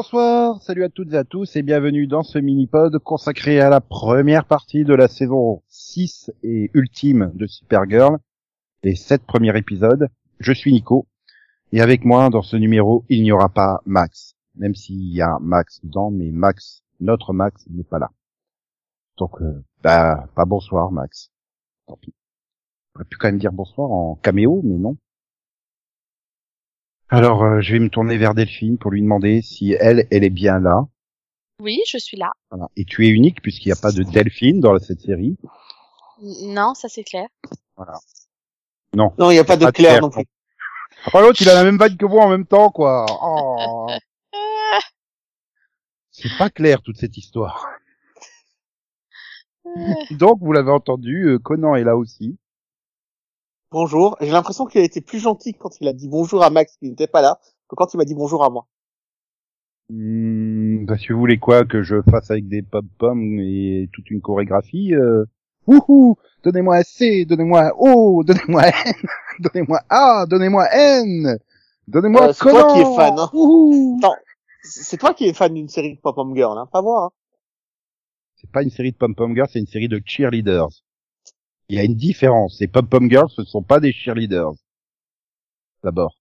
Bonsoir, salut à toutes et à tous et bienvenue dans ce mini-pod consacré à la première partie de la saison 6 et ultime de Supergirl, les sept premiers épisodes. Je suis Nico et avec moi dans ce numéro il n'y aura pas Max, même s'il y a Max dedans, mais Max, notre Max, n'est pas là. Donc, euh, bah, pas bonsoir Max. Tant pis. On aurait pu quand même dire bonsoir en caméo, mais non. Alors, euh, je vais me tourner vers Delphine pour lui demander si elle, elle est bien là. Oui, je suis là. Voilà. Et tu es unique puisqu'il n'y a pas de Delphine dans cette série. Non, ça c'est clair. Voilà. Non. Non, il n'y a pas de Claire, non plus. Oh l'autre, il a la même vanne que moi en même temps, quoi. Oh. C'est pas clair toute cette histoire. Donc, vous l'avez entendu, euh, Conan est là aussi. Bonjour. J'ai l'impression qu'il a été plus gentil quand il a dit bonjour à Max qui n'était pas là que quand il m'a dit bonjour à moi. Hmm, parce que vous voulez quoi que je fasse avec des pom-poms et toute une chorégraphie euh... Wouhou Donnez-moi un C, donnez-moi un O, donnez-moi un N, donnez-moi A, donnez-moi N, donnez-moi Euh, c'est toi qui es fan, hein. Non, c'est toi qui es fan d'une série de Pop-Up Girl, hein, pas moi. Hein. C'est pas une série de pom-pom girls, c'est une série de cheerleaders. Il y a une différence. Les pom-pom girls, ce ne sont pas des cheerleaders. D'abord.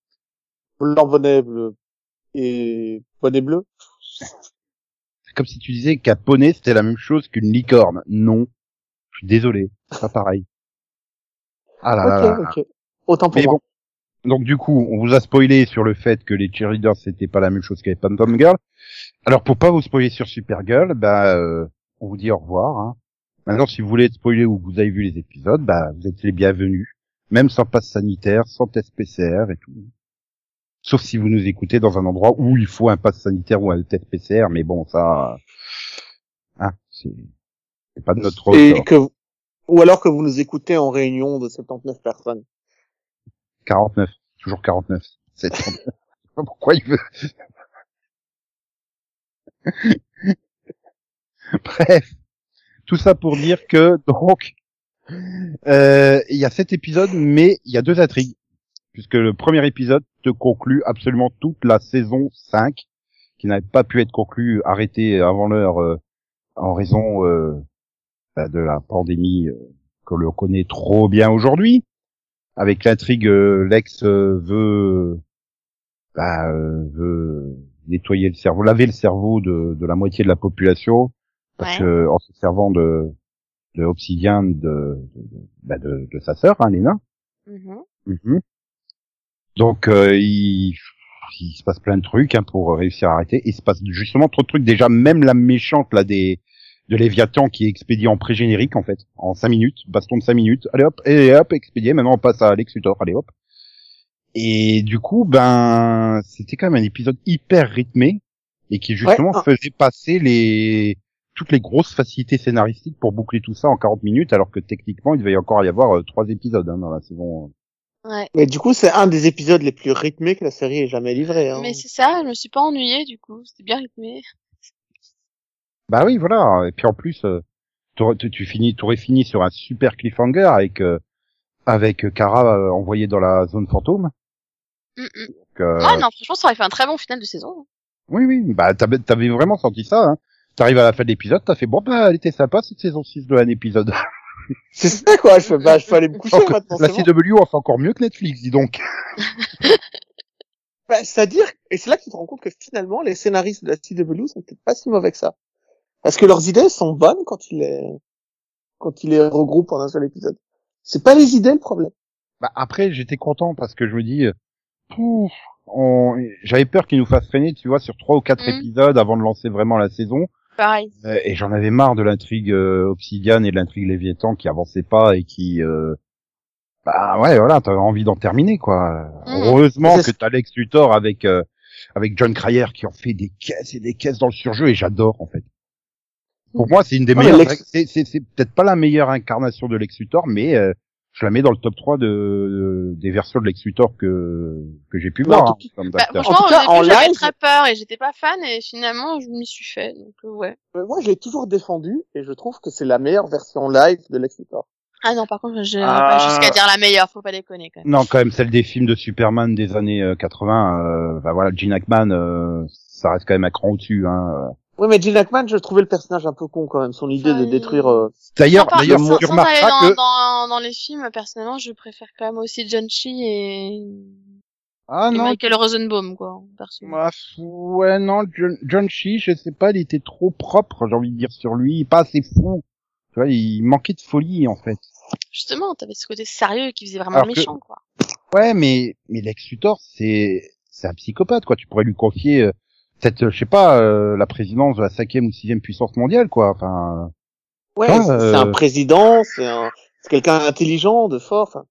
Blanc, bonnet bleu et bonnet bleu. C'est comme si tu disais qu'un poney, c'était la même chose qu'une licorne. Non. Je suis désolé. C'est pas pareil. Ah là là là. ok, ok. Autant pour Mais moi. bon. Donc du coup, on vous a spoilé sur le fait que les cheerleaders c'était pas la même chose que les pom-pom girls. Alors pour pas vous spoiler sur Supergirl, bah euh, on vous dit au revoir. Hein. Maintenant, si vous voulez être spoilé ou que vous avez vu les épisodes, bah vous êtes les bienvenus, même sans passe sanitaire, sans test PCR et tout. Sauf si vous nous écoutez dans un endroit où il faut un passe sanitaire ou un test PCR, mais bon ça, hein, c'est pas de notre Et ressort. que, ou alors que vous nous écoutez en réunion de 79 personnes. 49, toujours 49. C'est je sais pas pourquoi il veut. Bref, tout ça pour dire que donc euh, il y a sept épisodes, mais il y a deux intrigues, puisque le premier épisode te conclut absolument toute la saison 5, qui n'avait pas pu être conclue, arrêtée avant l'heure euh, en raison euh, bah, de la pandémie que l'on connaît trop bien aujourd'hui. Avec l'intrigue Lex veut bah, veut nettoyer le cerveau, laver le cerveau de la moitié de la population parce Ouais. que en se servant de de Obsidian de de, de, bah, de- de sa sœur hein, Lena. Mhm. Mhm. Donc euh, il il se passe plein de trucs hein, pour réussir à arrêter. Il se passe justement trop de trucs. Déjà même la méchante là des de Léviathan qui est expédiée en pré-générique en fait, en 5 minutes, baston de 5 minutes. Allez hop, et hop, expédié. Maintenant on passe à Lex Luthor. Allez hop. Et du coup, ben c'était quand même un épisode hyper rythmé et qui justement Ouais. faisait passer les toutes les grosses facilités scénaristiques pour boucler tout ça en 40 minutes, alors que techniquement il devait y encore y avoir euh, trois épisodes hein, dans la saison. Ouais. Mais du coup, c'est un des épisodes les plus rythmés que la série ait jamais livré. Hein. Mais c'est ça, je me suis pas ennuyée du coup. C'était bien rythmé. Bah oui, voilà. Et puis en plus, euh, t'aurais- tu, tu finis, t'aurais fini sur un super cliffhanger avec euh, avec Kara euh, envoyée dans la zone fantôme. Mm, mm. Donc, euh, Ouais, non, franchement, ça aurait fait un très bon final de saison. Oui, oui. Bah t'avais, t'avais vraiment senti ça. Hein. T'arrives à la fin de l'épisode, t'as fait bon bah elle était sympa cette saison 6 de un épisode. C'est ça quoi. Je fais, bah, je peux aller me coucher Donc, maintenant. la bon. CW en fait encore mieux que Netflix, dis donc. Bah, C'est-à-dire, et c'est là que tu te rends compte que finalement, les scénaristes de la CW sont peut-être pas si mauvais que ça. Parce que leurs idées sont bonnes quand ils les, quand ils les regroupent en un seul épisode. C'est pas les idées le problème. Bah après j'étais content parce que je me dis, pouf, on... j'avais peur qu'ils nous fassent traîner, tu vois, sur trois ou quatre Mhm. épisodes avant de lancer vraiment la saison. Pareil. Euh, et j'en avais marre de l'intrigue euh, Obsidian et de l'intrigue Léviathan qui avançait pas et qui euh, bah ouais voilà t'avais envie d'en terminer quoi Mhm. heureusement que t'as Lex Luthor avec euh, avec John Cryer qui en fait des caisses et des caisses dans le surjeu et j'adore en fait pour moi c'est une des Ouais, meilleures Lex- c'est c'est c'est peut-être pas la meilleure incarnation de Lex Luthor mais euh, je la mets dans le top 3 de, de- des versions de Lex Luthor que que j'ai pu en voir tout hein, comme Bah, acteur. franchement, En tout cas, en j'avais live- très peur et j'étais pas fan et finalement, je m'y suis fait. Donc, euh, ouais. Mais moi, je l'ai toujours défendu et je trouve que c'est la meilleure version live de Lex Luthor. Ah non, par contre, je Ah. pas jusqu'à dire la meilleure, faut pas déconner quand même. Non, quand même, celle des films de Superman des années euh, 80. Euh, bah voilà, Gene Hackman, euh, ça reste quand même un cran au-dessus. Hein. Oui, mais Gene Hackman, je trouvais le personnage un peu con quand même. Son idée de détruire. euh, D'ailleurs, d'ailleurs, tu remarqueras dans, que dans, dans les films, personnellement, je préfère quand même aussi John Chi et, ah et non, Michael Rosenbaum, quoi, personnellement. Bah, ouais, non, John, John Chi, je sais pas, il était trop propre, j'ai envie de dire sur lui, pas assez fou. Tu vois, il manquait de folie en fait. Justement, t'avais ce côté sérieux qui faisait vraiment Alors que- méchant, quoi. Ouais, mais mais Lex Luthor, c'est c'est un psychopathe quoi. Tu pourrais lui confier euh, cette, euh, je sais pas, euh, la présidence de la cinquième ou sixième puissance mondiale quoi. Enfin, Ouais, Ah, c'est euh, c'est un président, c'est un, c'est quelqu'un d'intelligent, de fort. Enfin,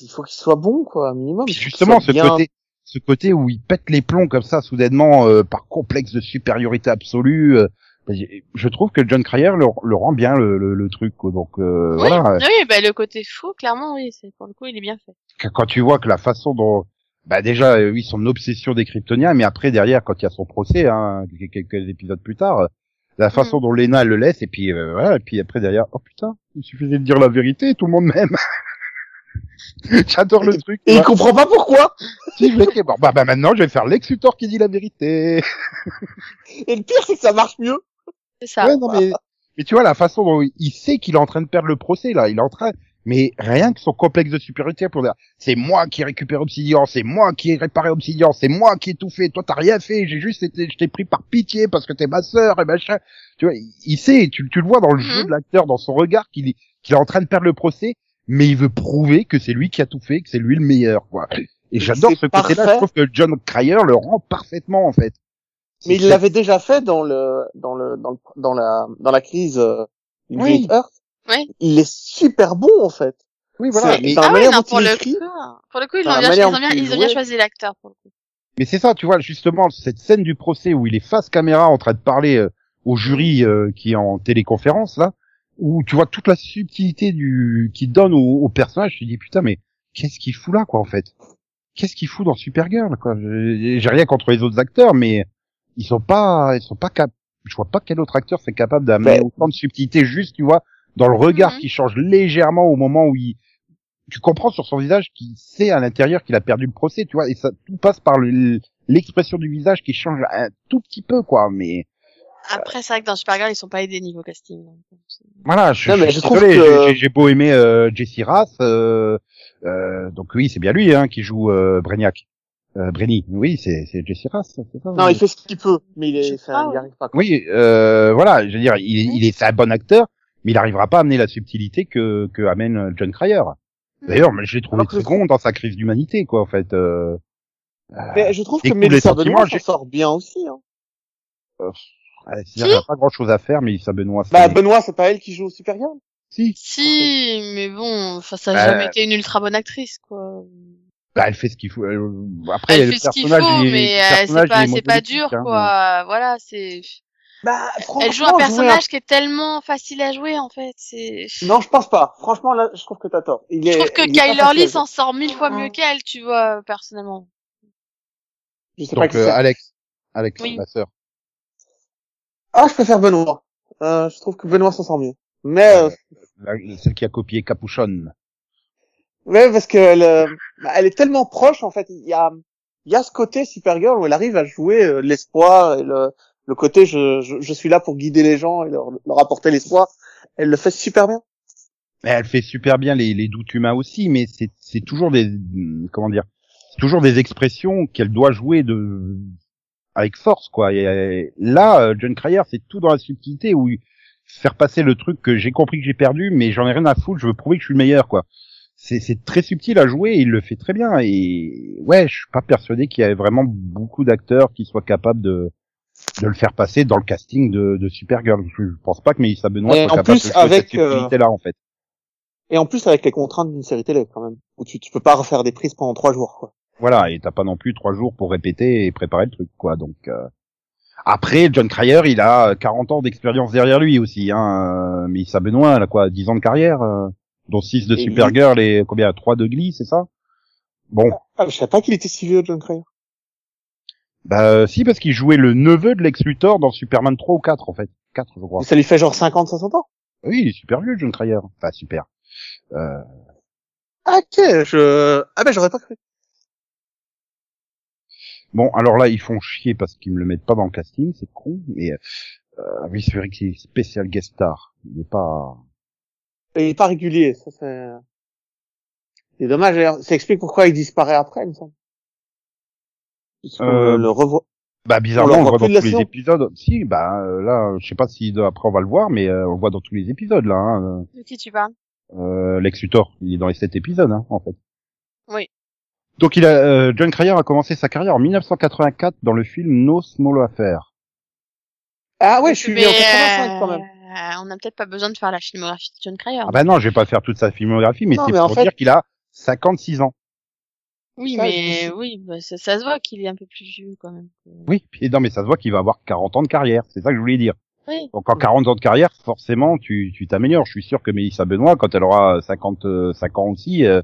il faut qu'il soit bon, quoi, minimum. puis justement ce bien- côté, ce côté où il pète les plombs comme ça soudainement euh, par complexe de supériorité absolue. euh, je trouve que John Cryer le, le rend bien le, le, le truc quoi. Donc euh, oui, voilà. oui, bah, le côté fou, clairement, oui, c'est, pour le coup, il est bien fait. quand tu vois que la façon dont bah déjà euh, oui son obsession des kryptoniens mais après derrière quand il y a son procès hein, quelques quelques épisodes plus tard euh, la façon dont Lena le laisse et puis euh, voilà et puis après derrière oh putain il suffisait de dire la vérité tout le monde m'aime j'adore le truc Et il comprend pas pourquoi. si je vais bon, bah, bah maintenant je vais faire Lex Luthor qui dit la vérité Et le pire, c'est que ça marche mieux. C'est ça. ouais non mais mais tu vois la façon dont il sait qu'il est en train de perdre le procès là il est en train mais rien que son complexe de supériorité pour dire c'est moi qui ai récupéré Obsidian, c'est moi qui ai réparé Obsidian, c'est moi qui ai tout fait, toi t'as rien fait, j'ai juste été, je t'ai pris par pitié parce que t'es ma sœur et machin. Tu vois, il sait, tu, tu le vois dans le jeu Mhm. de l'acteur, dans son regard qu'il est, qu'il est en train de perdre le procès, mais il veut prouver que c'est lui qui a tout fait, que c'est lui le meilleur, quoi. Et j'adore ce côté-là, je trouve que John Cryer le rend parfaitement, en fait. Mais il l'avait déjà fait dans le, dans le, dans le, dans la, dans la crise euh, Oui. Earth. Oui. Il est super bon, en fait. Oui, voilà. Mais, Ah ouais, non, pour il le écrit. coup, pour le coup, ils ont bien, ils manière ont dont bien, il ils ont bien jouait. choisi l'acteur, pour le coup. mais c'est ça, tu vois, justement, cette scène du procès où il est face caméra en train de parler euh, au jury euh, qui est en téléconférence, là, où tu vois toute la subtilité du qu'il donne au, au personnage, tu te dis putain mais qu'est-ce qu'il fout là quoi en fait? Qu'est-ce qu'il fout dans Supergirl quoi? J'ai j'ai rien contre les autres acteurs mais ils sont pas ils sont pas cap je vois pas quel autre acteur c'est capable d'amener Ben- autant de subtilité juste tu vois dans le regard Mhm. qui change légèrement au moment où il tu comprends sur son visage qu'il sait à l'intérieur qu'il a perdu le procès tu vois et ça tout passe par le- l'expression du visage qui change un tout petit peu quoi mais Après, c'est vrai que dans Supergirl, ils sont pas aidés niveau casting. Voilà, je, Non, mais je je trouve que- j'ai- j'ai beau aimer euh, Jesse Rass, euh, euh, donc oui, c'est bien lui hein, qui joue euh, Brainiac. Euh, Brainy, oui, c'est c'est Jesse Rass, c'est ça Non, il fait ce qu'il peut, mais il est, ça, il arrive pas. quoi. Oui, euh, voilà, je veux dire, il, est- il est c'est un bon acteur, mais il arrivera pas à amener la subtilité que que amène euh, John Cryer. D'ailleurs, je l'ai trouvé très bon dans sa crise d'humanité, quoi, en fait. Euh, Mais je trouve que Mélissa Benoît s'en sort bien aussi. Hein. euh, il n'y a pas grand chose à faire, mais ça Benoît. Bah, c'est- Benoît, c'est pas elle qui joue au Supergirl si, Si, mais bon, enfin, ça a Bah, jamais été une ultra bonne actrice, quoi. bah, elle fait ce qu'il faut. euh, Après, Elle le fait ce qu'il personnage, faut, mais le euh, c'est personnage, pas, c'est pas dur, hein. quoi. Voilà, c'est. Bah, Elle joue un personnage qui est tellement facile à jouer, en fait. Non, je pense pas. Franchement, là, je trouve que t'as tort. Il est, Je trouve que pas Kyler Lee s'en sort mille fois mieux qu'elle, tu vois, personnellement. Je sais pas Donc, qui euh. Alex, Alex, Oui. ma sœur. Ah, je préfère Benoît. Euh, je trouve que Benoît s'en sort mieux. Mais, euh, La- celle qui a copié Capuchon. ouais, parce qu'elle, euh, bah, elle est tellement proche, en fait. Il y a, il y a ce côté Supergirl où elle arrive à jouer euh, l'espoir et le, le côté je, je, je suis là pour guider les gens et leur, leur apporter l'espoir. Elle le fait super bien. Elle fait super bien les, les doutes humains aussi, mais c'est toujours des comment dire, c'est toujours des expressions qu'elle doit jouer de avec force quoi. Et là, euh, John Cryer, c'est tout dans la subtilité où faire passer le truc que j'ai compris que j'ai perdu, mais j'en ai rien à foutre, je veux prouver que je suis le meilleur quoi. C'est c'est très subtil à jouer, et il le fait très bien et ouais, je suis pas persuadé qu'il y ait vraiment beaucoup d'acteurs qui soient capables de de le faire passer dans le casting de, de Supergirl. Je, pense pas que Mélissa Benoît soit en capable plus, de avec, cette euh, là en fait. Et en plus, avec les contraintes d'une série télé, quand même. Où tu, tu peux pas refaire des prises pendant trois jours, quoi. Voilà, et t'as pas non plus trois jours pour répéter et préparer le truc, quoi. Donc euh, après, John Cryer, il a 40 ans d'expérience derrière lui aussi, hein. euh, Mais ça Benoît, elle a quoi, 10 ans de carrière, euh, dont 6 de Et Supergirl et combien, 3 de Glee, c'est ça? Bon, Ah, je savais pas qu'il était si vieux, John Cryer. Bah euh, si, parce qu'il jouait le neveu de Lex Luthor dans Superman 3 ou 4, en fait. 4, je crois. Ça lui fait genre 50, 60 ans? Oui, il est super vieux, John Cryer. Enfin, super. Euh, Ok, je... Ah ben j'aurais pas cru. Bon, alors là, ils font chier parce qu'ils me le mettent pas dans le casting, c'est con, mais euh, oui, c'est vrai qu'il est spécial guest star. Il est pas... Il est pas régulier, ça c'est... C'est dommage, d'ailleurs. ça explique pourquoi il disparaît après, il me semble. Puisqu'on Euh, le revoit? Bah bizarrement, On on, le le voit dans tous les épisodes. Si, bah euh, là, je sais pas si après on va le voir, mais euh, on le voit dans tous les épisodes là. Hein. De qui tu parles? Euh, Lex Luthor, il est dans les sept épisodes hein, en fait. Oui. Donc il a, euh, John Cryer a commencé sa carrière en 1984 dans le film No Small Affair. Ah ouais, je suis Mais, en 85 quand même. euh, on n'a peut-être pas besoin de faire la filmographie de John Cryer. Ah bah non, je vais pas faire toute sa filmographie, mais c'est pour fait- dire qu'il a 56 ans. Oui, ça, mais je- oui, bah, ça, ça se voit qu'il est un peu plus vieux quand même. Oui, non, mais ça se voit qu'il va avoir 40 ans de carrière. C'est ça que je voulais dire. Oui. Donc en 40 ans de carrière, forcément, tu tu t'améliores. Je suis sûr que Mélissa Benoît, quand elle aura 50 euh, 5 ans aussi, euh,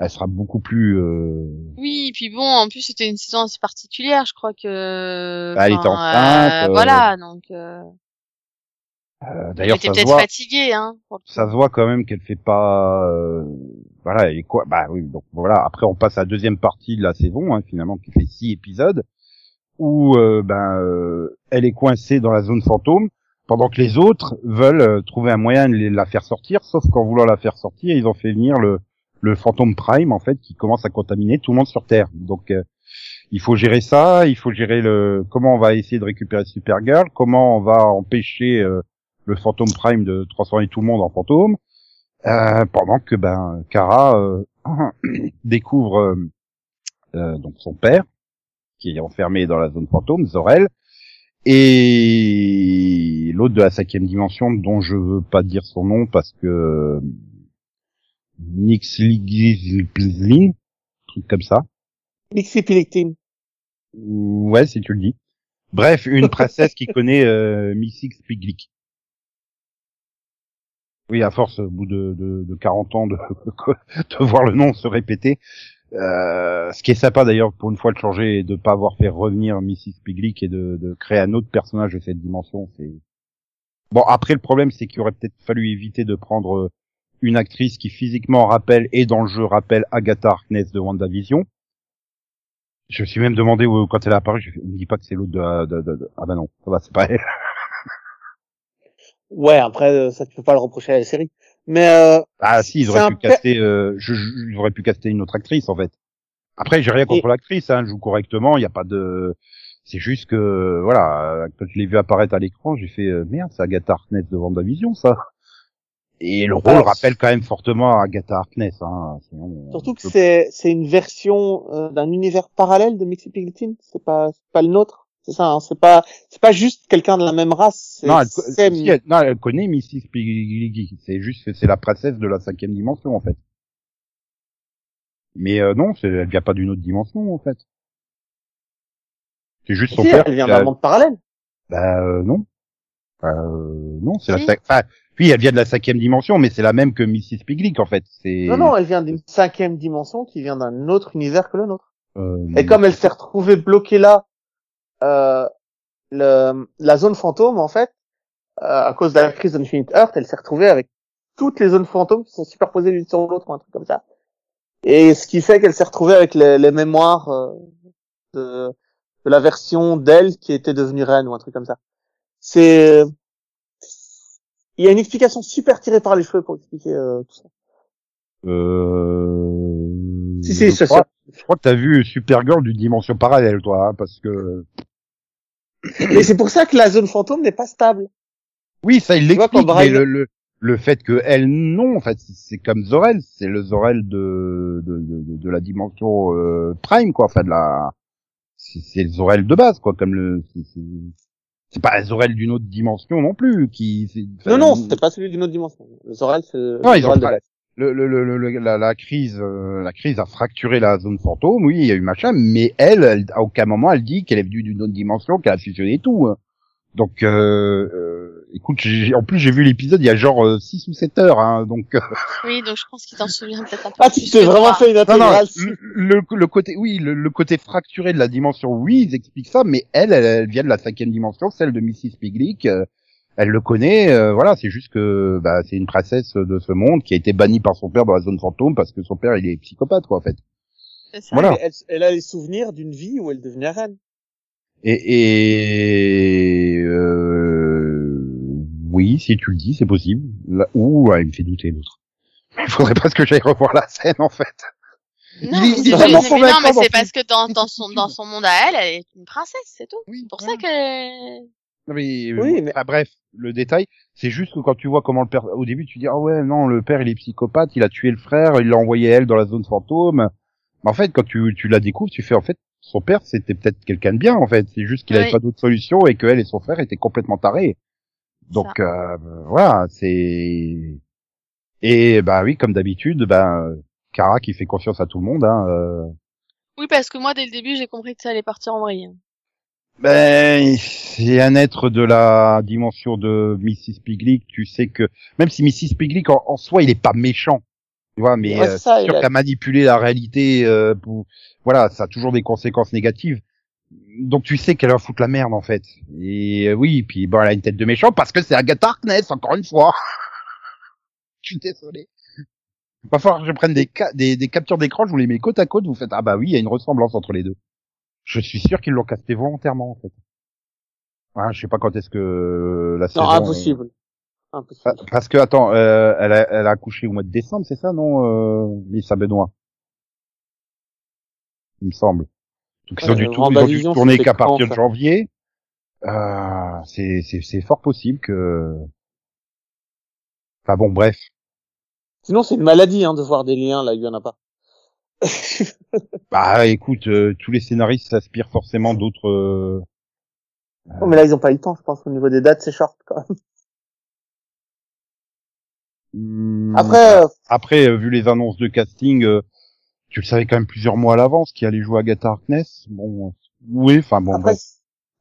elle sera beaucoup plus. Euh... Oui, et puis bon, en plus c'était une saison assez particulière, je crois que. Bah, elle était enceinte, euh, Voilà, donc. Euh, D'ailleurs, ça se voit. fatiguée, hein. Ça se voit quand même qu'elle fait pas. euh, Voilà, et quoi Bah oui. Donc voilà. Après, on passe à la deuxième partie de la saison, hein, finalement, qui fait six épisodes, où euh, ben euh, elle est coincée dans la zone fantôme, pendant que les autres veulent trouver un moyen de la faire sortir. Sauf qu'en voulant la faire sortir, ils ont fait venir le le fantôme Prime en fait, qui commence à contaminer tout le monde sur Terre. Donc il faut gérer ça, il faut gérer le comment on va essayer de récupérer Supergirl, comment on va empêcher euh, le fantôme Prime de transformer tout le monde en fantôme, euh, pendant que ben Kara euh, découvre euh, euh, donc son père qui est enfermé dans la zone fantôme, Zor-El, et l'autre de la cinquième dimension dont je veux pas dire son nom parce que Nix Ligizlin, truc comme ça. Mixi Pilictine. Ouais, si tu le dis. Bref, une princesse qui connaît euh, Missy Spiglick. Oui, à force, au bout de, de, de 40 ans de, de voir le nom se répéter. Euh, ce qui est sympa d'ailleurs pour une fois de changer et de pas avoir fait revenir Missy Spiglick et de, de créer un autre personnage de cette dimension, c'est bon. Après, le problème, c'est qu'il aurait peut-être fallu éviter de prendre euh, une actrice qui physiquement rappelle et dans le jeu rappelle Agatha Harkness de WandaVision. Je me suis même demandé où, quand elle est apparue, je me dis pas que c'est l'autre de, de, de, de- ah bah non, ça va, c'est pas elle. Ouais, après, euh, ça tu peux pas le reprocher à la série. Mais euh, Ah si, ils auraient pu caster, euh, je, je- ils auraient pu caster une autre actrice en fait. Après, j'ai rien contre l'actrice, hein, elle joue correctement, il y a pas de, c'est juste que voilà, quand je l'ai vu apparaître à l'écran, j'ai fait euh, merde, c'est Agatha Harkness de WandaVision ça. Et le rôle Alors, rappelle quand même fortement Agatha Harkness, hein. Sinon, surtout que c'est c'est une version euh, d'un univers parallèle de Mixi Pilictine. C'est pas c'est pas le nôtre. C'est ça. Hein, c'est pas c'est pas juste quelqu'un de la même race. Non, elle, c'est- si, elle- non, elle connaît Missy Spiggly. C'est juste que c'est la princesse de la cinquième dimension, en fait. Mais euh, non, c'est- elle vient pas d'une autre dimension, en fait. C'est juste son Si, père. elle vient d'un monde parallèle. Bah euh, non. Euh, non, c'est la Si. Enfin, oui, elle vient de la cinquième dimension, mais c'est la même que Mrs. Piglick, en fait. C'est. Non, non, elle vient d'une cinquième dimension qui vient d'un autre univers que le nôtre. Euh, Et comme elle s'est retrouvée bloquée là, euh, le, la zone fantôme, en fait, euh, à cause de la crise d'Infinite Earth, elle s'est retrouvée avec toutes les zones fantômes qui sont superposées l'une sur l'autre ou un truc comme ça. Et ce qui fait qu'elle s'est retrouvée avec les, les mémoires euh, de, de la version d'elle qui était devenue reine ou un truc comme ça. C'est il y a une explication super tirée par les cheveux pour expliquer euh, tout ça. Euh... Si, si, je crois, je crois que t'as vu Supergirl d'une dimension parallèle, toi, hein, parce que. Et c'est pour ça que la zone fantôme n'est pas stable. Oui, ça il l'explique, mais le, le, le fait que elle non, en fait, c'est comme Zorel, c'est le Zorel de, de, de, de la dimension euh, Prime, quoi, enfin de la, c'est le Zorel de base, quoi, comme le, c'est- pas Zorel d'une autre dimension non plus, qui, Non, non, c'est pas celui d'une autre dimension. Le Zorel, c'est le Non, ils ont Zorel de pas- base. Le, le, le, le- la, la crise, euh, la crise a fracturé la zone fantôme, oui, il y a eu machin, mais elle, elle, à aucun moment, elle dit qu'elle est venue d'une autre dimension, qu'elle a fusionné tout. hein. Donc, euh, euh, écoute, j'ai- en plus j'ai vu l'épisode il y a genre 6 ou 7 heures, hein, donc euh, Oui, donc je pense qu'il t'en souvient peut-être un peu Ah, tu t'es vraiment fait une non, non, intégrale. le, le, le côté, oui, le, le côté fracturé de la dimension, oui, ils expliquent ça, mais elle, elle, elle vient de la cinquième dimension, celle de Mrs. Piglick. Elle le connaît, euh, voilà, c'est juste que bah, c'est une princesse de ce monde qui a été bannie par son père dans la zone fantôme parce que son père il est psychopathe quoi en fait. C'est ça. Voilà. Elle, elle a les souvenirs d'une vie où elle devenait reine. Et, et euh, oui, si tu le dis, c'est possible. Là, ouh, ouais, il me fait douter l'autre. Il faudrait pas que j'aille revoir la scène en fait. Non, Il mais il est je- vraiment mais non, convaincant mais dans c'est parce que dans, son, dans son monde à elle, elle est une princesse, c'est tout. Oui, C'est pour ça que... Non, mais, Oui, mais- enfin, bref, le détail, c'est juste que quand tu vois comment le père, au début, tu dis, ah ouais, non, le père, il est psychopathe, il a tué le frère, il l'a envoyé elle dans la zone fantôme. Mais en fait, quand tu, tu la découvres, tu fais, en fait, son père, c'était peut-être quelqu'un de bien, en fait. C'est juste qu'il avait Oui. pas d'autre solution et qu'elle et son frère étaient complètement tarés. Donc, euh, voilà, c'est, et, bah oui, comme d'habitude, ben, Kara qui fait confiance à tout le monde, hein, euh, Oui, parce que moi, dès le début, j'ai compris que ça allait partir en vrille. Ben, c'est un être de la dimension de Mrs. Pigleek. Tu sais que même si Mrs. Pigleek en, en soi, il est pas méchant, tu vois, mais Ouais, euh, ça, sûr il a- qu'à manipuler la réalité, euh, pour, voilà, ça a toujours des conséquences négatives. Donc tu sais qu'elle va foutre la merde en fait. Et euh, oui, puis bon, elle a une tête de méchant parce que c'est Agatha Harkness encore une fois. Je suis désolé. Va falloir que je prenne des, ca- des, des captures d'écran, je vous les mets côte à côte, vous faites ah bah oui, il y a une ressemblance entre les deux. Je suis sûr qu'ils l'ont casté volontairement en fait. Ah, je sais pas quand est-ce que la saison. Non, impossible. Impossible. Pa- Parce que attends, euh, elle, a, elle a accouché au mois de décembre, c'est ça, non, euh, Lisa Benoît? Il me semble. Donc ils ont Ouais, euh, tout- ils ont dû tourner qu'à partir de janvier. Euh, c'est c'est c'est fort possible que. Enfin bon, bref. Sinon, c'est une maladie hein, de voir des liens là, il y en a pas. Bah écoute, euh, tous les scénaristes s'aspirent forcément d'autres. euh, Oh, mais là, ils ont pas eu le temps, je pense, au niveau des dates, c'est short, quand même. Après, euh, Après, euh, vu les annonces de casting, euh, tu le savais quand même plusieurs mois à l'avance qui allait jouer Agatha Harkness. Bon, oui, enfin bon, après, bref.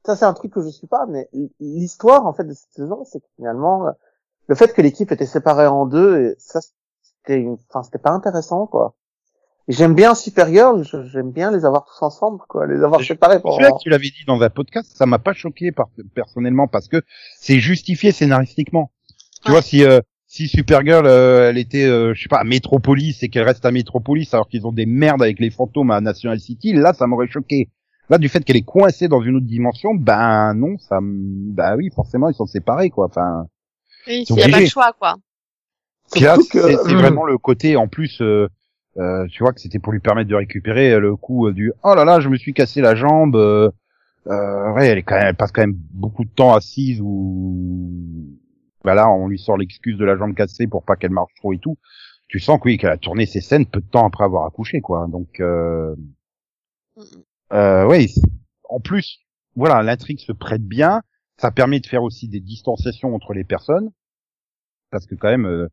ça, c'est un truc que je suis pas, mais l'histoire, en fait, de cette saison, c'est que finalement, le fait que l'équipe était séparée en deux, et ça, c'était, une- enfin, c'était pas intéressant, quoi. J'aime bien Supergirl, j'aime bien les avoir tous ensemble, quoi, les avoir Je- séparés pour. Celui-là que tu l'avais dit dans un podcast, ça m'a pas choqué par- personnellement parce que c'est justifié scénaristiquement. Tu Ouais. vois, si euh, si Supergirl, euh, elle était, euh, je sais pas, à Metropolis et qu'elle reste à Metropolis alors qu'ils ont des merdes avec les fantômes à National City, là, ça m'aurait choqué. Là, du fait qu'elle est coincée dans une autre dimension, ben non, ça, me- bah oui, forcément, ils sont séparés, quoi. Enfin, Oui, C'est il n'y a pas de choix, quoi. C'est vraiment le côté, en plus, euh, euh, tu vois, que c'était pour lui permettre de récupérer euh, le coup euh, du « Oh là là, je me suis cassé la jambe euh, euh, Ouais, elle, est quand même, elle passe quand même beaucoup de temps assise ou... Bah là, on lui sort l'excuse de la jambe cassée pour pas qu'elle marche trop et tout. Tu sens que oui, qu'elle a tourné ses scènes peu de temps après avoir accouché, quoi. Donc, euh, Mm, euh, ouais, en plus, voilà, l'intrigue se prête bien. Ça permet de faire aussi des distanciations entre les personnes. Parce que quand même, euh,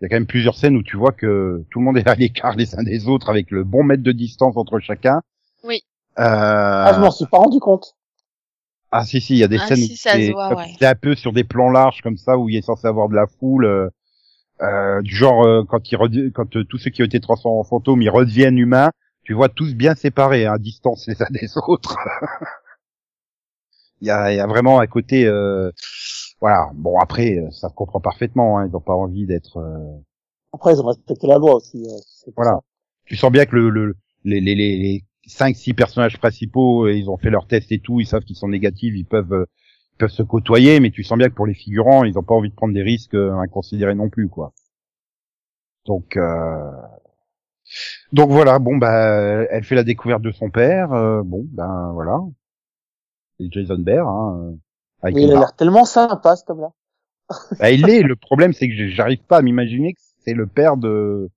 il y a quand même plusieurs scènes où tu vois que tout le monde est à l'écart les uns des autres avec le bon mètre de distance entre chacun. Oui. Euh, Ah, je m'en suis pas rendu compte. ah si si, il y a des Ah, scènes si, où c'est ouais. un peu sur des plans larges comme ça où il est censé avoir de la foule. euh, euh, du genre euh, quand redi- quand euh, tous ceux qui ont été transformés en fantômes ils redeviennent humains, tu vois tous bien séparés, hein, à distance les uns des autres. Il y a, il y a vraiment un côté, euh, voilà. Bon après, euh, ça se comprend parfaitement. Hein, ils n'ont pas envie d'être. euh, Après, ils ont respecté la loi aussi. pour Voilà. ça. tu sens bien que le, le les les les, six personnages principaux, euh, ils ont fait leur test et tout, ils savent qu'ils sont négatifs, ils peuvent ils peuvent se côtoyer, mais tu sens bien que pour les figurants, ils ont pas envie de prendre des risques inconsidérés non plus, quoi. Donc euh... donc voilà, bon bah elle fait la découverte de son père, euh, bon ben voilà, c'est Jason Bear, hein, avec Mais une il a l'air tellement sympa, cet homme-là. Bah, il l'est. Le problème, c'est que j'arrive pas à m'imaginer que c'est le père de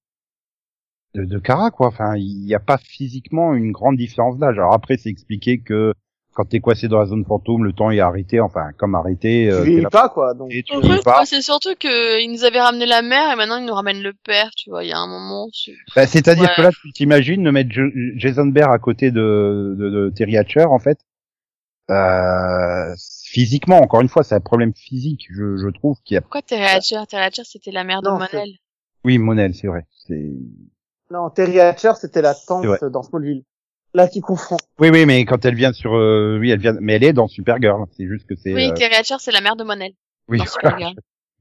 de, de Kara, quoi. Enfin, il n'y a pas physiquement une grande différence d'âge. Alors après, c'est expliqué que quand t'es coincé dans la zone fantôme, le temps est arrêté. Enfin, comme arrêté. Tu euh, t'es vieillis pas, quoi. Donc, et tu En vieillis fait, pas. moi, c'est surtout que ils nous avaient ramené la mère et maintenant ils nous ramènent le père, tu vois. Il y a un moment. c'est- Bah, C'est-à-dire Ouais. que là, tu t'imagines de mettre Jason Bear à côté de, de, de Terry Hatcher, en fait. Euh, physiquement, encore une fois, c'est un problème physique, je, je trouve, qu'il y a. Pourquoi Terry Hatcher? Terry Hatcher, c'était la mère de Monel. Oui, Monel, c'est vrai. C'est. non, Terry Hatcher, c'était la tante C'est dans Smallville. Là, qui confond. Oui, oui, mais quand elle vient sur, euh, oui, elle vient, mais elle est dans Supergirl. C'est juste que c'est. Oui, euh, Terry Hatcher, c'est la mère de Monel. Oui, dans Supergirl.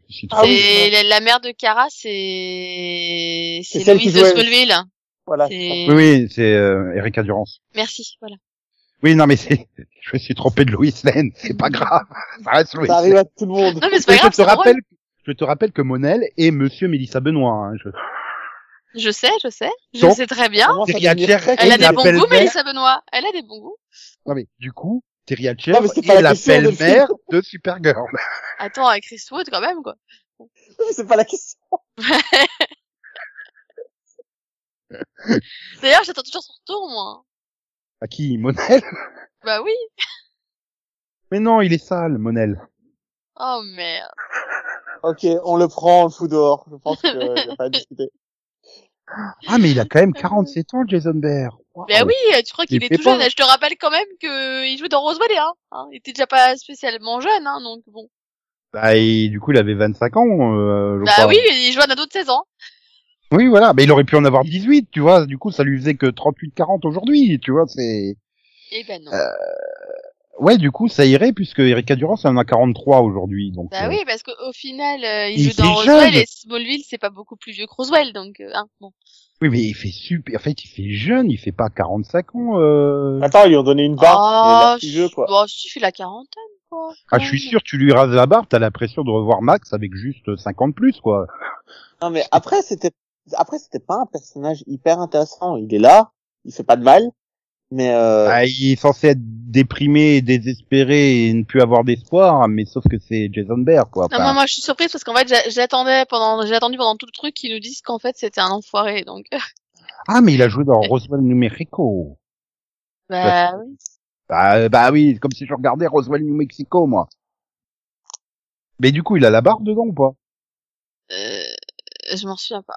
je suis Ah trop- oui, C'est la, la mère de Kara, c'est c'est celle qui Louise de Smallville. Voilà. C'est- Oui, oui, c'est euh, Erika Durance. Merci, voilà. Oui, non, mais c'est, je me suis trompé de Lois Lane, c'est pas grave. Ça reste Lois Ça arrive à tout le monde. Non, mais c'est pas je grave, te drôle. je te rappelle que Monel est Monsieur Mélissa Benoît. Hein. Je... Je sais, je sais. Je Donc, sais très bien. Comment ça Il y a devenir Jerry- très Elle a des bons goûts, Mélissa Benoît. Elle a des bons goûts. Non mais du coup, Terry Hatcher pas est la belle-mère de Supergirl. Attends, avec Chris Wood, quand même, quoi. C'est pas la question. D'ailleurs, j'attends toujours son retour, moi. À qui Monel? Bah oui. Mais non, il est sale, Monel. Oh, merde. Ok, on le prend, on le fout dehors. Je pense qu'il n'y a pas à discuter. Ah mais il a quand même 47 ans, Jason Bear. Wow. Bah oui, tu crois qu'il Il est tout pas. jeune. Je te rappelle quand même qu'il jouait dans Roswell, hein. hein. Il était déjà pas spécialement jeune, hein, donc bon. Bah et du coup, il avait 25 ans, euh, je Bah crois. oui, il jouait à un ado de 16 ans. Oui, voilà. Mais il aurait pu en avoir 18, tu vois. Du coup, ça lui faisait que 38-40 aujourd'hui, tu vois. C'est. Eh ben non. Euh, Ouais, du coup, ça irait puisque Erika Durance elle en a 43 aujourd'hui, donc. Bah euh, oui, parce qu'au final, euh, il, Il joue dans Roswell jeune. et Smallville, c'est pas beaucoup plus vieux que Roswell, donc euh, hein, bon. Oui, mais il fait super. En fait, il fait jeune. Il fait pas 45 ans. Euh... Attends, ils lui ont donné une barre. il Ah, l'air petit vieux, quoi. bon, si, il la quarantaine, quoi. Ah, je suis sûr, tu lui rases la barbe, t'as l'impression de revoir Max avec juste 50 plus, quoi. Non, mais après, c'était, après, c'était pas un personnage hyper intéressant. Il est là, il fait pas de mal, mais euh, Ah, il est censé être déprimé, désespéré et ne plus avoir d'espoir, mais sauf que c'est Jason Bear, quoi. Non, Enfin, moi, moi, je suis surprise parce qu'en fait, j'a- j'attendais pendant, j'ai attendu pendant tout le truc qu'ils nous disent qu'en fait, c'était un enfoiré, donc. Ah, mais il a joué dans Roswell New Mexico. Bah oui. Bah, euh, bah oui, comme si je regardais Roswell New Mexico, moi. Mais du coup, il a la barbe dedans ou pas? Euh, je m'en souviens pas.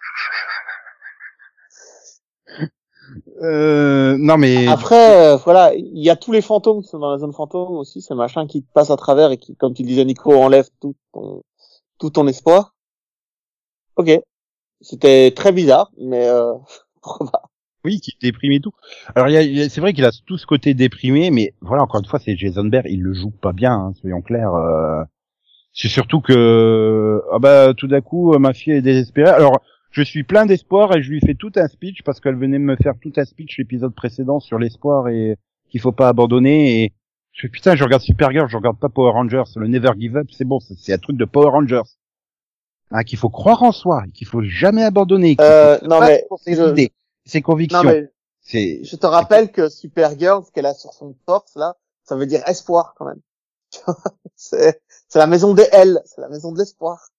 euh, Non, mais après, euh, voilà, il y a tous les fantômes qui sont dans la zone fantôme aussi, ces machins qui te passent à travers et qui, comme tu disais, Nico, enlèvent tout ton, tout ton espoir. Ok. C'était très bizarre, mais euh, pourquoi pas. oui, qui déprime et tout. Alors, il y a- il y a- c'est vrai qu'il a tout ce côté déprimé, mais voilà, encore une fois, c'est Jason Bear, il le joue pas bien, hein, soyons clairs. C'est surtout que, ah bah, tout d'un coup, ma fille est désespérée. Alors, je suis plein d'espoir et je lui fais tout un speech parce qu'elle venait me faire tout un speech l'épisode précédent sur l'espoir et qu'il faut pas abandonner et je fais putain, je regarde Supergirl, je regarde pas Power Rangers, le Never Give Up, c'est bon, c'est un truc de Power Rangers. Hein, qu'il faut croire en soi, qu'il faut jamais abandonner, qu'il Euh, faut non, pas mais ses je- idées, ses Non, convictions. mais je te rappelle que Supergirl, ce qu'elle a sur son torse, là, ça veut dire espoir, quand même. c'est, la maison des L, c'est la maison de l'espoir.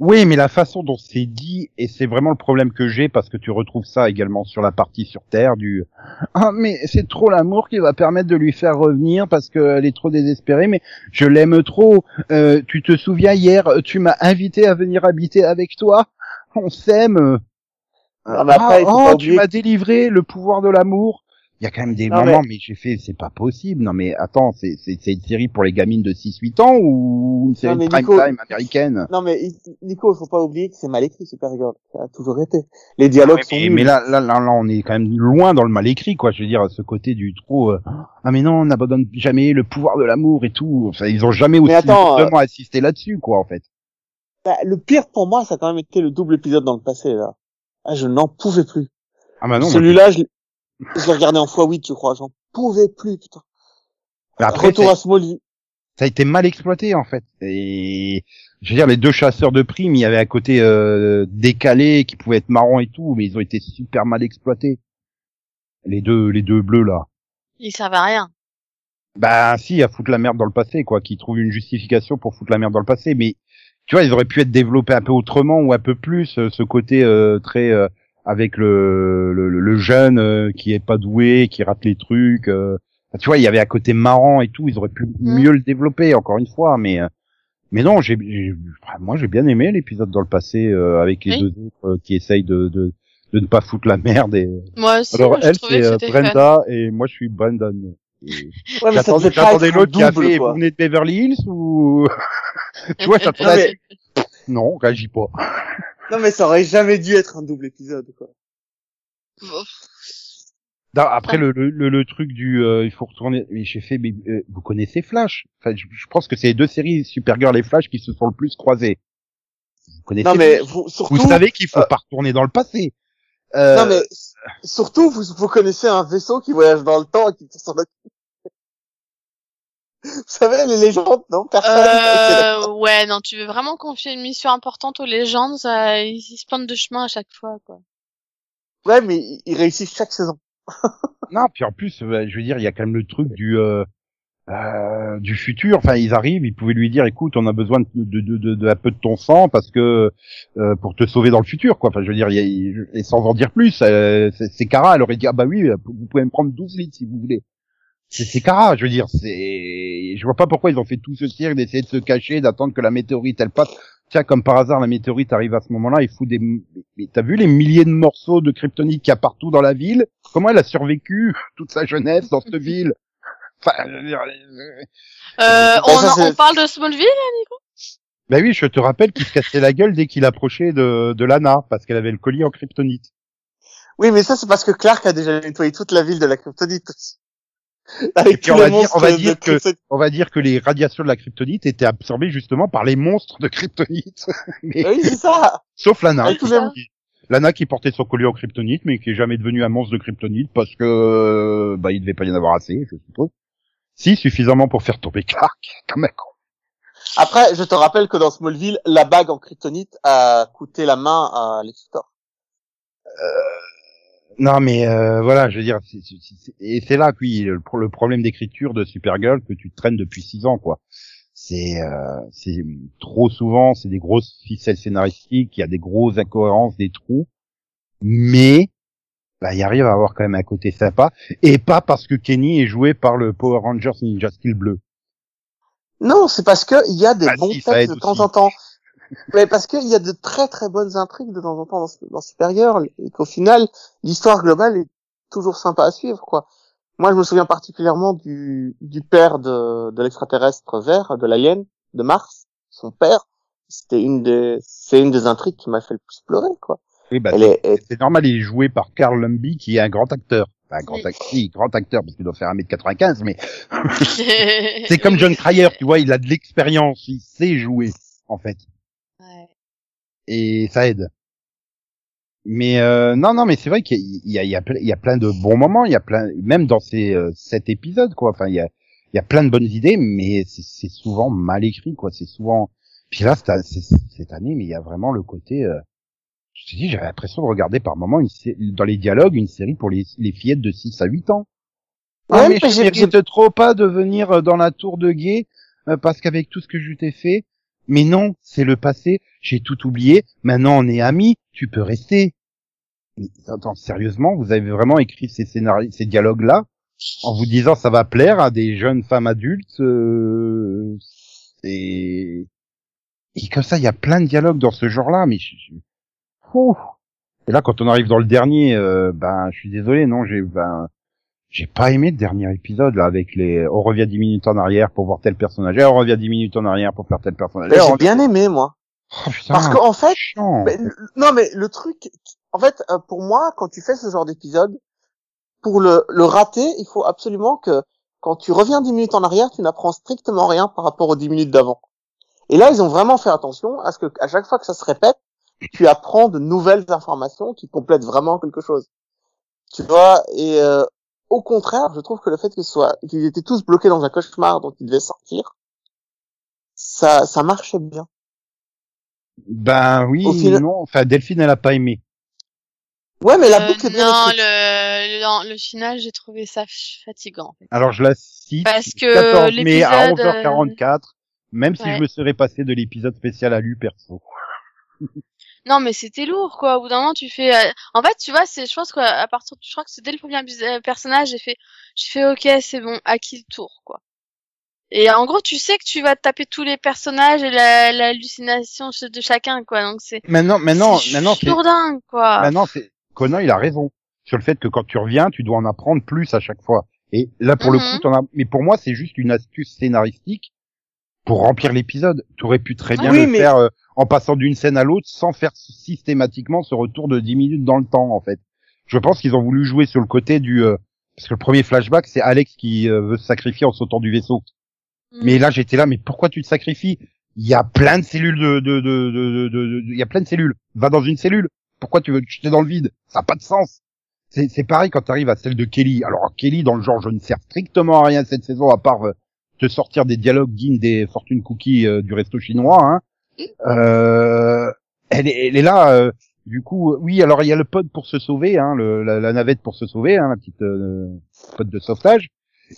Oui, mais la façon dont c'est dit, et c'est vraiment le problème que j'ai, parce que tu retrouves ça également sur la partie sur Terre, du « Ah, mais c'est trop l'amour qui va permettre de lui faire revenir parce qu'elle est trop désespérée, mais je l'aime trop. Euh, tu te souviens, hier, tu m'as invité à venir habiter avec toi On s'aime. Ah, oh, tu m'as délivré le pouvoir de l'amour. » Il y a quand même des Non, moments, mais, j'ai fait « C'est pas possible. Non, mais attends, c'est c'est- c'est une série pour les gamines de 6-8 ans ou une série Non, prime Nico- time américaine ?» Non, mais Nico, il faut pas oublier que c'est mal écrit, Supergirl. Ça a toujours été. Les dialogues sont mais, nuls. mais là, là, là, là, on est quand même loin dans le mal écrit, quoi. Je veux dire, ce côté du trop. euh, ah mais non, on n'abandonne jamais le pouvoir de l'amour et tout. Enfin, ils ont jamais aussi attends, euh, insisté là-dessus, quoi, en fait. Bah, le pire pour moi, ça a quand même été le double épisode dans le passé, là. Ah, je n'en pouvais plus. Ah bah non. Celui-là, je, je l'ai regardé en x8, je crois. J'en pouvais plus, putain. mais après, Retour ça, à Smallville. ça a été mal exploité, en fait. Et je veux dire, les deux chasseurs de primes, il y avait un côté euh, décalé qui pouvait être marrant et tout, mais ils ont été super mal exploités. Les deux, les deux bleus là. Il servait à rien. Bah si, à foutre la merde dans le passé, quoi, qui trouvent une justification pour foutre la merde dans le passé, mais tu vois, ils auraient pu être développés un peu autrement ou un peu plus, euh, ce côté euh, très euh, avec le, le, le jeune euh, qui est pas doué, qui rate les trucs. euh. Enfin, tu vois, il y avait un côté marrant et tout, ils auraient pu mieux le développer, encore une fois, mais euh, mais non, j'ai, moi j'ai bien aimé l'épisode dans le passé euh, avec les Oui. deux autres euh, qui essayent de, de de ne pas foutre la merde. Et... Moi aussi, Alors moi, elle c'est euh, fun. Brenda et moi je suis Brandon. Et- Ouais, J'attendais l'autre qui a double, fait, quoi. vous venez de Beverly Hills ou... tu vois, j'attendais... Non, réagis pas. Non, mais ça aurait jamais dû être un double épisode, quoi. Non, après le, le, le, le truc du euh, il faut retourner mais j'ai fait mais euh, vous connaissez Flash? Enfin je, je pense que c'est les deux séries Supergirl et Flash qui se sont le plus croisées vous connaissez Non mais vous, surtout, vous savez qu'il faut euh, pas retourner dans le passé euh, non mais s- surtout vous, vous connaissez un vaisseau qui voyage dans le temps et qui s'en occupe. Vous savez les légendes, non Personne. Euh, ouais, non, tu veux vraiment confier une mission importante aux légendes, ça, ils, ils se plantent de chemin à chaque fois, quoi. Ouais, mais ils- ils réussissent chaque saison. non puis en plus euh, je veux dire il y a quand même le truc du euh, euh, du futur enfin ils arrivent ils pouvaient lui dire écoute on a besoin de de, de, de, un peu de ton sang parce que euh, pour te sauver dans le futur quoi enfin je veux dire il y a, il- et sans en dire plus euh, c'est c'est Kara elle aurait dit ah bah oui vous pouvez me prendre 12 litres si vous voulez c'est c'est Kara je veux dire c'est je vois pas pourquoi ils ont fait tout ce cirque d'essayer de se cacher d'attendre que la météorite elle passe tiens comme par hasard la météorite arrive à ce moment-là il fout des mais t'as vu les milliers de morceaux de kryptonite qu'il y a partout dans la ville? Comment elle a survécu toute sa jeunesse dans cette ville? Enfin je veux dire, euh, Euh, Bah, on, ça, c'est- on parle de Smallville Ben oui, je te rappelle qu'il se cassait la gueule dès qu'il approchait de, de Lana, parce qu'elle avait le collier en kryptonite. Oui, mais ça c'est parce que Clark a déjà nettoyé toute la ville de la kryptonite. Et Avec on va dire- on va de dire que-. On va dire que les radiations de la kryptonite étaient absorbées justement par les monstres de kryptonite. mais, Oui, c'est ça. sauf Lana. Ça. qui- Lana qui portait son collier en kryptonite, mais qui est jamais devenu un monstre de kryptonite parce que, euh, bah, il devait pas y en avoir assez, je suppose. Si, suffisamment pour faire tomber Clark, comme un con. Après, je te rappelle que dans Smallville, la bague en kryptonite a coûté la main à Lex Luthor. Non, mais euh, voilà, je veux dire, c'est- et c'est là, puis, le, le problème d'écriture de Supergirl que tu traînes depuis six ans, quoi. C'est, euh, c'est trop souvent, c'est des grosses ficelles scénaristiques, il y a des grosses incohérences, des trous, mais bah, il arrive à avoir quand même un côté sympa, et pas parce que Kenny est joué par le Power Rangers Ninja Steel bleu. Non, c'est parce que il y a des Bah bons si, textes de temps aussi. en temps. Mais parce qu'il y a de très très bonnes intrigues de temps en temps dans, dans Supergirl et qu'au final, l'histoire globale est toujours sympa à suivre, quoi. Moi, je me souviens particulièrement du, du père de, de l'extraterrestre vert, de l'alien, de Mars, son père. C'était une des, c'est une des intrigues qui m'a fait le plus pleurer, quoi. Oui, bah, est, c'est normal, il est joué par Carl Lumbly, qui est un grand acteur. Enfin, un grand Oui. acteur, si, grand acteur, parce qu'il doit faire 1m95, mais C'est C'est comme John Cryer, tu vois, il a de l'expérience, il sait jouer, en fait. Ouais. Et ça aide. Mais euh, non, non, mais c'est vrai qu'il y a, il y, a, il y, a ple- il y a plein de bons moments, il y a plein, même dans ces euh, sept épisodes, quoi. Enfin, il y a, il y a plein de bonnes idées, mais c'est souvent mal écrit, quoi. C'est souvent. Puis là, cette, c'est- cette année, mais il y a vraiment le côté. Euh... Je te dis, j'avais l'impression de regarder par moment une dans les dialogues une série pour les, les fillettes de 6 à 8 ans. Ouais, ah, mais mais je mérite trop pas de venir euh, dans la tour de guet euh, parce qu'avec tout ce que je t'ai fait, mais non, c'est le passé, j'ai tout oublié, maintenant on est amis, tu peux rester. Mais attends, sérieusement, vous avez vraiment écrit ces scénarios, ces dialogues-là en vous disant ça va plaire à des jeunes femmes adultes euh, et... et comme ça, il y a plein de dialogues dans ce genre-là, mais je- je-. Et là, quand on arrive dans le dernier, euh, ben, je suis désolé, non, j'ai, ben, j'ai pas aimé le dernier épisode là avec les. On revient dix minutes en arrière pour voir tel personnage. Et on revient dix minutes en arrière pour faire tel personnage. j'ai bien aimé, moi. Oh, putain, Parce qu'en fait, non, mais le truc, en fait, euh, pour moi, quand tu fais ce genre d'épisode, pour le, le rater, il faut absolument que quand tu reviens 10 minutes en arrière, tu n'apprends strictement rien par rapport aux 10 minutes d'avant. Et là, ils ont vraiment fait attention à ce que, à chaque fois que ça se répète, tu apprends de nouvelles informations qui complètent vraiment quelque chose. Tu vois, et euh, au contraire, je trouve que le fait que ce soit, qu'ils étaient tous bloqués dans un cauchemar dont ils devaient sortir, ça, ça marchait bien. Ben oui, Au final- non. Enfin, Delphine, elle a pas aimé. Ouais, mais la Euh, boucle est bien non, écrite. le, le, le final, j'ai trouvé ça fatigant. en fait. Alors je la cite. Parce que 14 mai à l'épisode, 11h44. Même si ouais. je me serais passé de l'épisode spécial à lui perso. Non, mais c'était lourd, quoi. Au bout d'un moment, tu fais. euh, En fait, tu vois, c'est. Je pense qu'à à partir, je crois que c'est dès le premier euh, personnage, j'ai fait, j'ai fait, ok, c'est bon, à qui le tour, quoi. Et en gros, tu sais que tu vas taper tous les personnages et la- l'hallucination de chacun, quoi. Donc c'est. Maintenant, maintenant, c'est maintenant, c'est, dingue, quoi. maintenant, c'est, Conan, il a raison. Sur le fait que quand tu reviens, tu dois en apprendre plus à chaque fois. Et là, pour le Mhm. coup, t'en as, mais pour moi, c'est juste une astuce scénaristique pour remplir l'épisode. Tu aurais pu très bien Oui, le mais- faire euh, en passant d'une scène à l'autre sans faire systématiquement ce retour de 10 minutes dans le temps, en fait. Je pense qu'ils ont voulu jouer sur le côté du, euh, Parce que le premier flashback, c'est Alex qui euh, veut se sacrifier en sautant du vaisseau. Mm. Mais là, j'étais là, mais pourquoi tu te sacrifies? Il y a plein de cellules de, de, de, de, de- de- il y a plein de cellules. Va dans une cellule. Pourquoi tu veux te jeter dans le vide? Ça n'a pas de sens. C'est, c'est pareil quand tu arrives à celle de Kelly. Alors Kelly, dans le genre, je ne sers strictement à rien cette saison à part euh, te sortir des dialogues dignes des fortune cookies euh, du resto chinois. Hein. Euh, elle, est, elle est là. euh, du coup, oui. Alors il y a le pod pour se sauver, hein, le, la, la navette pour se sauver, hein, la petite euh, pod de sauvetage.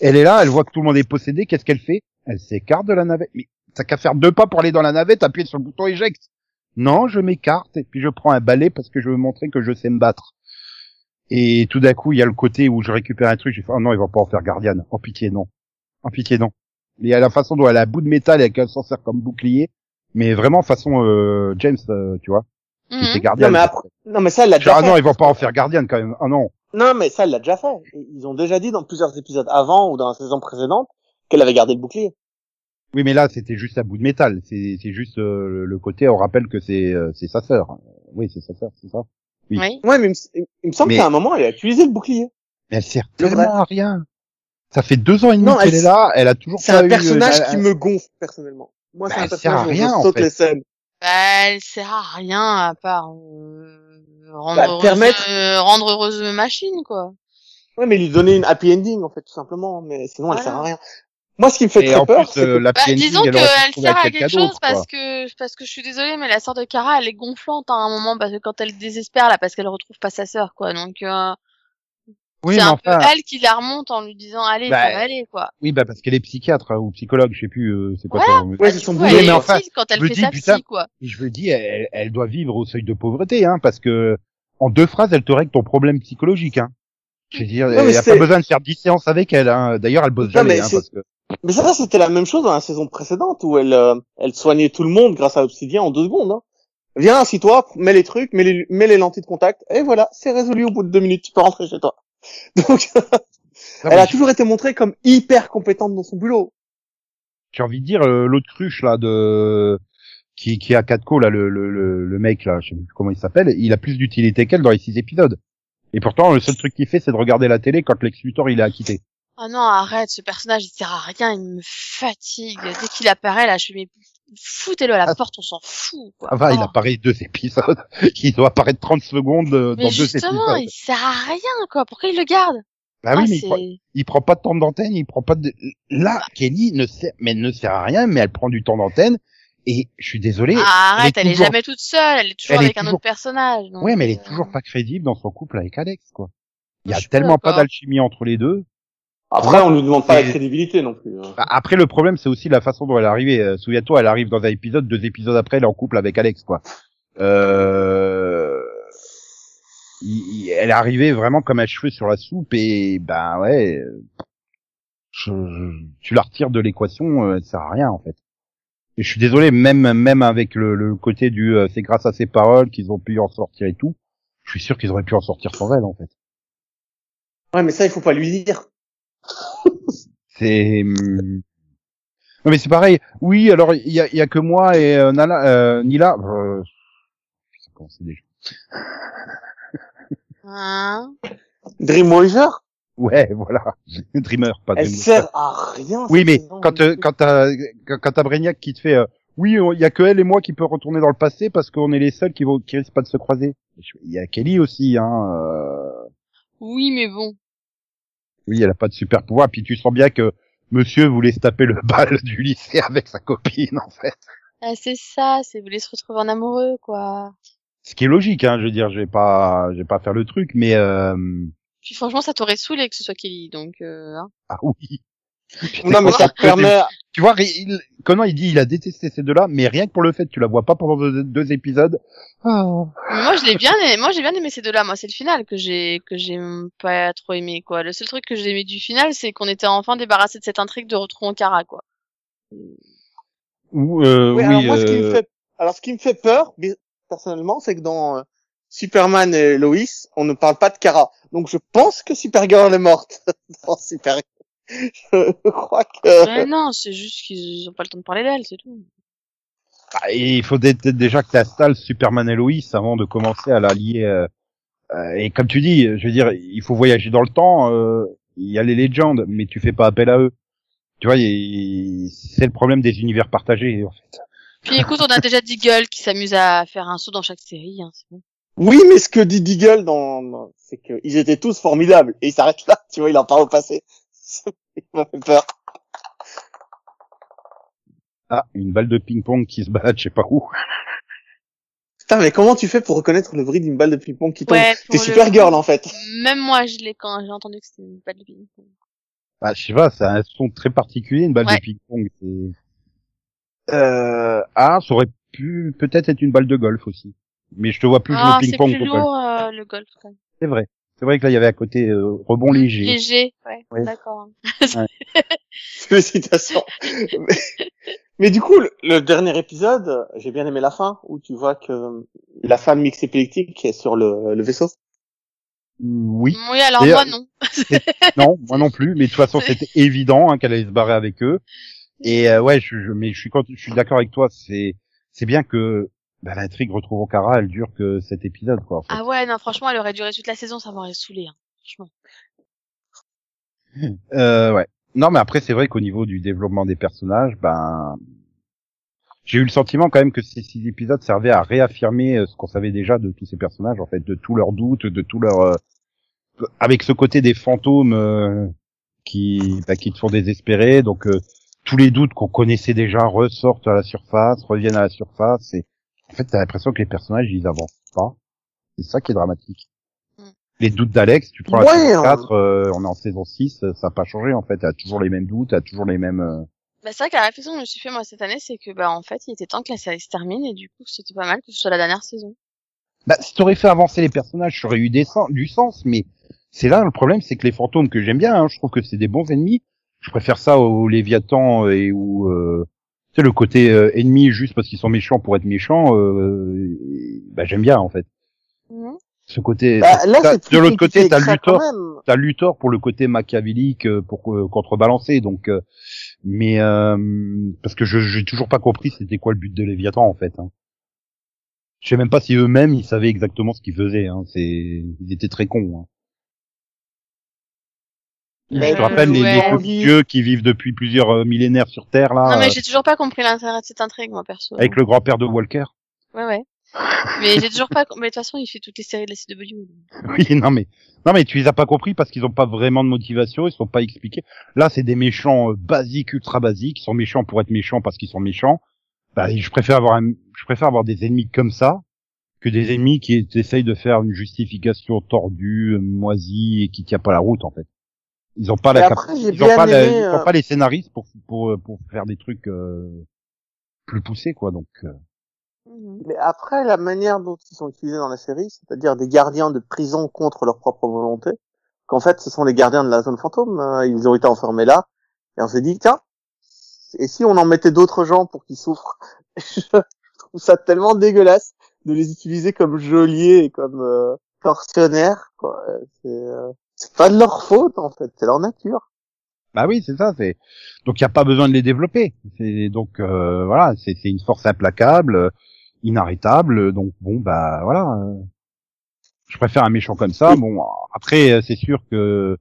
Elle est là, elle voit que tout le monde est possédé. Qu'est-ce qu'elle fait? Elle s'écarte de la navette. Mais t'as qu'à faire deux pas pour aller dans la navette, appuyer sur le bouton éjecte. Non, je m'écarte et puis je prends un balai parce que je veux montrer que je sais me battre. Et tout d'un coup, il y a le côté où je récupère un truc, je fais, oh non, il va pas en faire gardienne. En pitié, non. En pitié, non. Il y a la façon dont elle a un bout de métal qu'elle s'en sert comme bouclier. Mais vraiment façon euh, James, euh, tu vois, qui Mhm. était gardienne. Non, mais après, non, mais ça, elle l'a déjà Ah fait. non, ils vont pas en faire gardienne quand même. Ah non. Non, mais ça, elle l'a déjà fait. Ils ont déjà dit dans plusieurs épisodes avant ou dans la saison précédente qu'elle avait gardé le bouclier. Oui, mais là, c'était juste un bout de métal. C'est c'est juste euh, le- côté, on rappelle que c'est euh, c'est sa sœur. Oui, c'est sa sœur, c'est ça. Oui. Oui. Ouais, mais il me, il me semble Mais- qu'à un moment, elle a utilisé le bouclier. Mais elle sert tellement à rien. Ça fait deux ans et demi qu'elle elle- est là, elle a toujours C'est un eu, personnage euh, qui me gonfle, personnellement. Moi, Bah, c'est un elle sert à personnage rien, je en saute fait. les scènes. Bah, elle sert à rien à part euh, rendre, Bah, heureuse, permettre- euh, rendre heureuse machine, quoi. Ouais, mais lui donner une happy ending, en fait, tout simplement. Mais sinon, elle Voilà. sert à rien. Moi, ce qui me fait Et très en peur, c'est que... euh, la Bah, disons elle qu'elle sert à quelque chose parce que parce que je suis désolée mais la sœur de Kara elle est gonflante hein, à un moment parce que quand elle désespère là parce qu'elle retrouve pas sa sœur quoi donc euh, Oui, c'est un enfin, peu elle qui la remonte en lui disant allez Bah, ça va aller quoi. oui, bah parce qu'elle est psychiatre hein, ou psychologue, je sais plus, euh, c'est quoi Voilà. ça. Ouais, Bah, c'est son coup, boulot. elle mais enfin, utile quand elle fait dis, sa putain, psy quoi. Je me dis, elle, elle doit vivre au seuil de pauvreté, hein, parce que en deux phrases, elle te règle ton problème psychologique. Hein. Je veux dire, Non, n'y a pas besoin de faire 10 séances avec elle. Hein. D'ailleurs, elle bosse Non, jamais, mais hein, parce que Mais ça, c'était la même chose dans la saison précédente où elle, euh, elle soignait tout le monde grâce à Obsidian en deux secondes. Hein. Viens, assis-toi, mets les trucs, mets les, mets les lentilles de contact, et voilà, c'est résolu au bout de deux minutes, tu peux rentrer chez toi. Donc, Non, elle a toujours été montrée comme hyper compétente dans son boulot. j'ai envie de dire euh, l'autre cruche là de qui qui a quatre là le, le le le mec là, je sais plus comment il s'appelle, il a plus d'utilité qu'elle dans les six épisodes. Et pourtant, le seul truc qu'il fait, c'est de regarder la télé quand Lex Luthor il est acquitté. Ah non arrête ce personnage il sert à rien il me fatigue dès qu'il apparaît là je suis mais foutez-le à la Ah. porte on s'en fout quoi. Enfin, il Oh. apparaît deux épisodes. il doit apparaître 30 secondes euh, dans deux justement épisodes. il sert à rien quoi pourquoi il le garde? Bah oui, Ah, mais il prend, c'est- il prend pas de temps d'antenne, il prend pas de... Là, Kelly ne sert, mais ne sert à rien, mais elle prend du temps d'antenne. Et je suis désolé. Ah, arrête, elle elle est jamais toute seule, elle est toujours elle est avec un autre personnage. donc, ouais, mais elle est euh, toujours pas crédible dans son couple avec Alex, quoi. Il y a pas tellement pas d'alchimie entre les deux. Après, on lui demande pas la crédibilité non plus. hein. Bah, après, le problème, c'est aussi la façon dont elle est arrivée. Euh, Souviens-toi, elle arrive dans un épisode, deux épisodes après, elle est en couple avec Alex, quoi. Euh... il- il- elle est arrivée vraiment comme un cheveu sur la soupe et ben ouais, euh, je- je- tu la retires de l'équation, euh, elle sert à rien en fait. Et je suis désolé, même même avec le, le côté du euh, c'est grâce à ses paroles qu'ils ont pu en sortir et tout, je suis sûr qu'ils auraient pu en sortir sans elle en fait. Ouais, mais ça, il faut pas lui dire. C'est hum, non mais c'est pareil. Oui, alors il y a, il y a que moi et euh, Nala, euh, Nila. Euh... Je sais comment c'est déjà. Hein? Dreamwatcher, Ouais, voilà. Dreamer, pas elle Dreamer. sert à rien. Oui, mais quand euh, quand t'as quand, quand t'as Brainiac qui te fait euh, oui, il y a que elle et moi qui peut retourner dans le passé parce qu'on est les seuls qui vont qui risquent pas de se croiser. Il y a Kelly aussi, hein. euh, Oui, mais bon. Oui, elle a pas de super pouvoir. Puis tu sens bien que Monsieur voulait se taper le bal du lycée avec sa copine, en fait. Ah, c'est ça, c'est voulez se retrouver en amoureux, quoi. Ce qui est logique, hein. Je veux dire, je vais pas, je vais pas faire le truc, mais euh... Puis franchement, ça t'aurait saoulé que ce soit Kelly, donc euh, hein. ah oui. Non, mais ça permet, Tu vois, il, comment il dit, il a détesté ces deux-là, mais rien que pour le fait, tu la vois pas pendant deux, deux épisodes. Mais moi, je l'ai bien, aimé, moi j'ai bien aimé ces deux-là. Moi, c'est le final que j'ai que j'ai pas trop aimé, quoi. Le seul truc que j'ai aimé du final, c'est qu'on était enfin débarrassé de cette intrigue de retrouver Kara, quoi. Ou, euh, Oui, oui, alors moi, ce qui me euh, fait, alors ce qui me fait peur, personnellement, c'est que dans euh, Superman et Lois, on ne parle pas de Kara. Donc je pense que Supergirl est morte dans Supergirl. Je crois que. Mais non, c'est juste qu'ils ont pas le temps de parler d'elle, c'est tout. bah, il faut dé- dé- déjà que tu installes Superman et Lois avant de commencer à la lier. euh, euh, et comme tu dis, je veux dire, il faut voyager dans le temps. euh, il y a les légendes, mais tu fais pas appel à eux. Tu vois, il- c'est le problème des univers partagés, en fait. Puis écoute, on a déjà Deagle qui s'amuse à faire un saut dans chaque série, hein, c'est bon. Oui, mais ce que dit Deagle dans, dans- c'est qu'ils étaient tous formidables. Et il s'arrête là, tu vois, il en parle au passé. Il m'a fait peur. Ah, une balle de ping-pong qui se balade, je sais pas où. Putain, mais comment tu fais pour reconnaître le bruit d'une balle de ping-pong qui tombe Ouais, T'es le super coup, girl, en fait. Même moi, je l'ai quand j'ai entendu que c'était une balle de ping-pong. Bah, je sais pas, c'est un son très particulier, une balle Ouais. de ping-pong. C'est... Euh... Ah, ça aurait pu peut-être être une balle de golf aussi. Mais je te vois plus jouer Ah, au c'est ping-pong plus qu'au golf. lourd, euh, le golf, quand même. C'est vrai. C'est vrai que là, il y avait à côté euh, rebond léger. Léger, ouais, Ouais. d'accord. Félicitations. mais, mais du coup, le, le dernier épisode, j'ai bien aimé la fin, où tu vois que la femme mix épileptique est sur le, le vaisseau. Oui. Oui, alors moi, non. Non, moi non plus. Mais de toute façon, c'était évident hein, qu'elle allait se barrer avec eux. Et euh, ouais, je, je- mais je suis, quand, je suis d'accord avec toi. C'est, c'est bien que bah, l'intrigue retrouve Okara, elle dure que cet épisode, quoi. en fait. Ah ouais, non, franchement, elle aurait duré toute la saison, ça m'aurait saoulé, hein. Franchement. Euh, ouais. Non, mais après, c'est vrai qu'au niveau du développement des personnages, ben, j'ai eu le sentiment quand même que ces six épisodes servaient à réaffirmer euh, ce qu'on savait déjà de tous ces personnages, en fait, de tous leurs doutes, de tous leurs, euh, avec ce côté des fantômes euh, qui, bah, qui te font désespérer. Donc, euh, tous les doutes qu'on connaissait déjà ressortent à la surface, reviennent à la surface. Et en fait, t'as l'impression que les personnages, ils avancent pas. C'est ça qui est dramatique. Mm. Les doutes d'Alex, tu prends Ouais, la saison hein. 4, euh, on est en saison 6, euh, ça n'a pas changé en fait. T'as toujours les mêmes doutes, t'as toujours les mêmes. euh, Bah, c'est vrai que la réflexion que je me suis fait, moi, cette année, c'est que, bah, en fait, il était temps que la série se termine, et du coup, c'était pas mal que ce soit la dernière saison. Bah, si t'aurais fait avancer les personnages, ça aurait eu des sens- du sens, mais c'est là le problème, c'est que les fantômes que j'aime bien, hein, je trouve que c'est des bons ennemis. Je préfère ça aux Léviathans et où euh, tu sais le côté euh, ennemi juste parce qu'ils sont méchants pour être méchants. Euh, bah j'aime bien en fait. Ce côté. Bah, là, t'as- c'est plus de l'autre côté, t'as Luthor, t'as Luthor pour le côté machiavélique euh, pour euh, contrebalancer. Donc, euh, mais euh, parce que je j'ai toujours pas compris c'était quoi le but de Léviathan en fait. Hein. Je sais même pas si eux-mêmes ils savaient exactement ce qu'ils faisaient. Hein. C'est ils étaient très cons. Hein. Mais Je te rappelle les, ouais. les dieux qui vivent depuis plusieurs euh, millénaires sur Terre là, non, mais euh, j'ai toujours pas compris l'intérêt de cette intrigue, moi, perso. avec le grand-père de Walker. Ouais, ouais. Mais j'ai toujours pas, mais de toute façon, il fait toutes les séries de la CW. Oui, non mais non mais tu les as pas compris parce qu'ils ont pas vraiment de motivation, ils sont pas expliqués. Là, c'est des méchants euh, basiques, ultra basiques, ils sont méchants pour être méchants parce qu'ils sont méchants. Bah, je préfère avoir un, je préfère avoir des ennemis comme ça que des ennemis qui essayent de faire une justification tordue, moisie et qui tient pas la route en fait. Ils ont pas la après, cap- ils ont pas, la- aimé, ils ont euh, pas les scénaristes pour pour pour faire des trucs euh, plus poussés quoi donc. euh. Mhm. Mais après, la manière dont ils sont utilisés dans la série, c'est-à-dire des gardiens de prison contre leur propre volonté, qu'en fait, ce sont les gardiens de la zone fantôme, hein, ils ont été enfermés là, et on s'est dit, tiens, et si on en mettait d'autres gens pour qu'ils souffrent Je trouve ça tellement dégueulasse de les utiliser comme geôliers et comme euh, tortionnaires, quoi. C'est, euh, c'est pas de leur faute, en fait, c'est leur nature. Bah oui, c'est ça. C'est donc il y a pas besoin de les développer. C'est donc euh, voilà, c'est c'est une force implacable, euh, inarrêtable. Donc bon bah voilà. euh, Je préfère un méchant comme ça. Bon après euh, c'est sûr que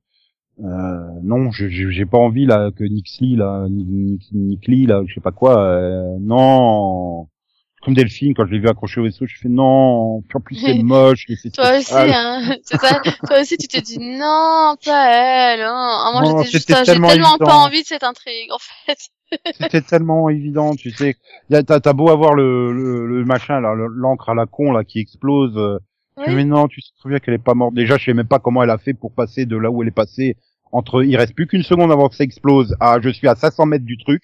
euh, non, j'ai pas envie là que Nixley là, Nick, Nick Lee, là, je sais pas quoi. euh, non. Comme Delphine, quand je l'ai vu accroché au vaisseau, je fais non. En plus c'est moche. c'est Toi aussi, hein. C'est ça. Toi aussi, tu t'es dit non, pas elle. Hein. Ah, moi, Non, j'étais juste, j'ai tellement évident. pas envie de cette intrigue, en fait. C'était tellement évident, tu sais. T'as beau avoir le, le, le machin, là, le- l'encre à la con là qui explose. euh, tu fais, Oui. Mais non, tu te souviens qu'elle est pas morte. Déjà, je sais même pas comment elle a fait pour passer de là où elle est passée. Entre, il reste plus qu'une seconde avant que ça explose. Ah, je suis à 500 mètres du truc,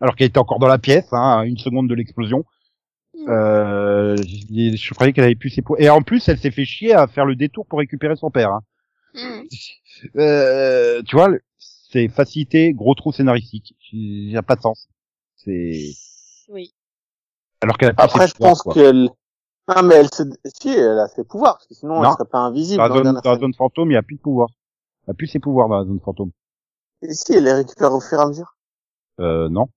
alors qu'elle était encore dans la pièce, hein, à une seconde de l'explosion. Euh, je, je croyais qu'elle avait pu ses pouvoirs. Et en plus, elle s'est fait chier à faire le détour pour récupérer son père. Hein. Mhm. Euh, tu vois, c'est facilité, gros trou scénaristique. Il y a pas de sens. C'est Oui. alors qu'elle Après, ses je pouvoirs, pense qu'elle, non, mais elle se, si, elle a ses pouvoirs, parce que sinon, Non. elle serait pas invisible dans dans zone, dans la zone fantôme, il y a plus de pouvoir. Il y a plus ses pouvoirs dans la zone fantôme. Et si, elle les récupère au fur et à mesure? Euh, non.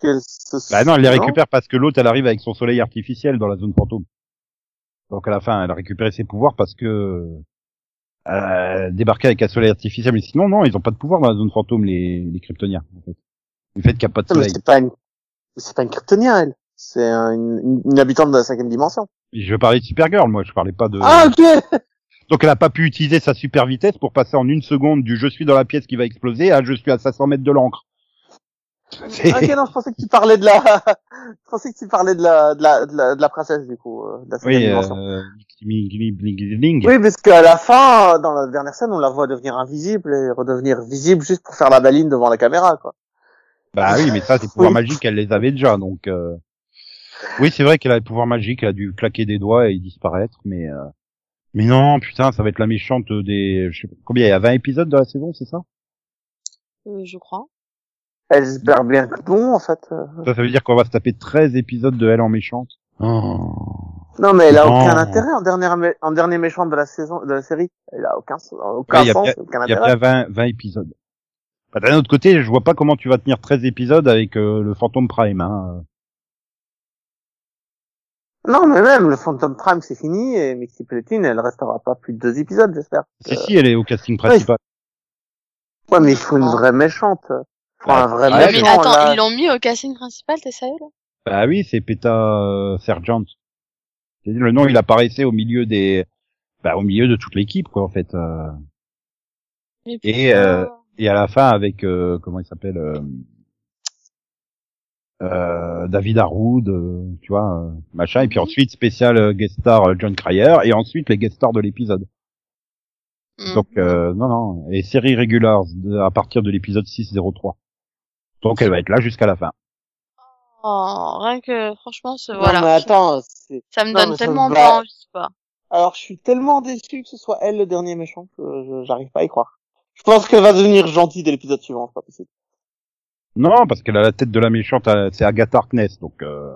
Qu'elle se... Bah non, elle les récupère parce que l'autre, elle arrive avec son soleil artificiel dans la zone fantôme. Donc à la fin, elle a récupéré ses pouvoirs parce que euh, débarquer avec un soleil artificiel. Mais sinon, non, ils ont pas de pouvoir dans la zone fantôme, les, les Kryptoniens. En fait. Le fait qu'il n'y a pas de Non, mais soleil. c'est pas une, c'est pas une kryptonien, elle. C'est un- une, une habitante de la cinquième dimension. Je parlais de Supergirl, moi. Je parlais pas de. Ah, ok! Donc elle a pas pu utiliser sa super vitesse pour passer en une seconde du je suis dans la pièce qui va exploser à je suis à 500 mètres de l'encre. Ok, non, je pensais que tu parlais de la, je pensais que tu parlais de la, de la, de la, de la princesse, du coup, euh, de la Oui, euh. Oui, parce qu'à la fin, dans la dernière scène, on la voit devenir invisible et redevenir visible juste pour faire la baline devant la caméra, quoi. Bah oui, mais ça, c'est pouvoir Oui. magique, elle les avait déjà, donc. euh, Oui, c'est vrai qu'elle a le pouvoir magique, elle a dû claquer des doigts et disparaître, mais. euh, Mais non, putain, ça va être la méchante des. Je sais pas, combien il y a 20 épisodes de la saison, c'est ça? Euh, je crois. Elle espère bien que non, en fait. euh. Ça, ça veut dire qu'on va se taper 13 épisodes de elle en méchante. Oh. Non, mais elle a Non. aucun intérêt en dernière, mé- en dernier méchant de la saison, de la série. Elle a aucun, aucun Ouais, sens, aucun Il y a intérêt. bien 20, 20 épisodes. Bah, D'un autre côté, je vois pas comment tu vas tenir 13 épisodes avec euh, le Phantom Prime. Hein. Non, mais même, le Phantom Prime, c'est fini, et Mixi Pelletine, elle restera pas plus de deux épisodes, j'espère. Si, Euh, si, elle est au casting principal. Ouais, mais il faut une vraie méchante. Faut un vrai Ah, mais méchant, attends, là. ils l'ont mis au casting principal, t'es sérieux là? Bah oui, c'est Peta euh, Sergeant. Le nom, il apparaissait au milieu des, bah, au milieu de toute l'équipe, quoi, en fait. euh. Mais Et, euh, Et à la fin, avec euh, comment il s'appelle, euh, euh, David Harwood, euh, tu vois, euh, machin. Et puis Mhm. ensuite, spécial euh, guest star euh, John Cryer, et ensuite les guest stars de l'épisode. Hmm. Donc euh, non, non, et série regulars de- à partir de l'épisode 603. Donc elle va être là jusqu'à la fin. Oh, rien que, franchement, ce, Non, voilà. mais attends, c'est- Ça me Non, donne tellement va- pas envie, quoi. alors je suis tellement déçu que ce soit elle le dernier méchant que j'arrive pas à y croire. Je pense qu'elle va devenir gentille dès l'épisode suivant, c'est pas possible. Non, parce qu'elle a la tête de la méchante, euh, c'est Agatha Harkness, donc euh,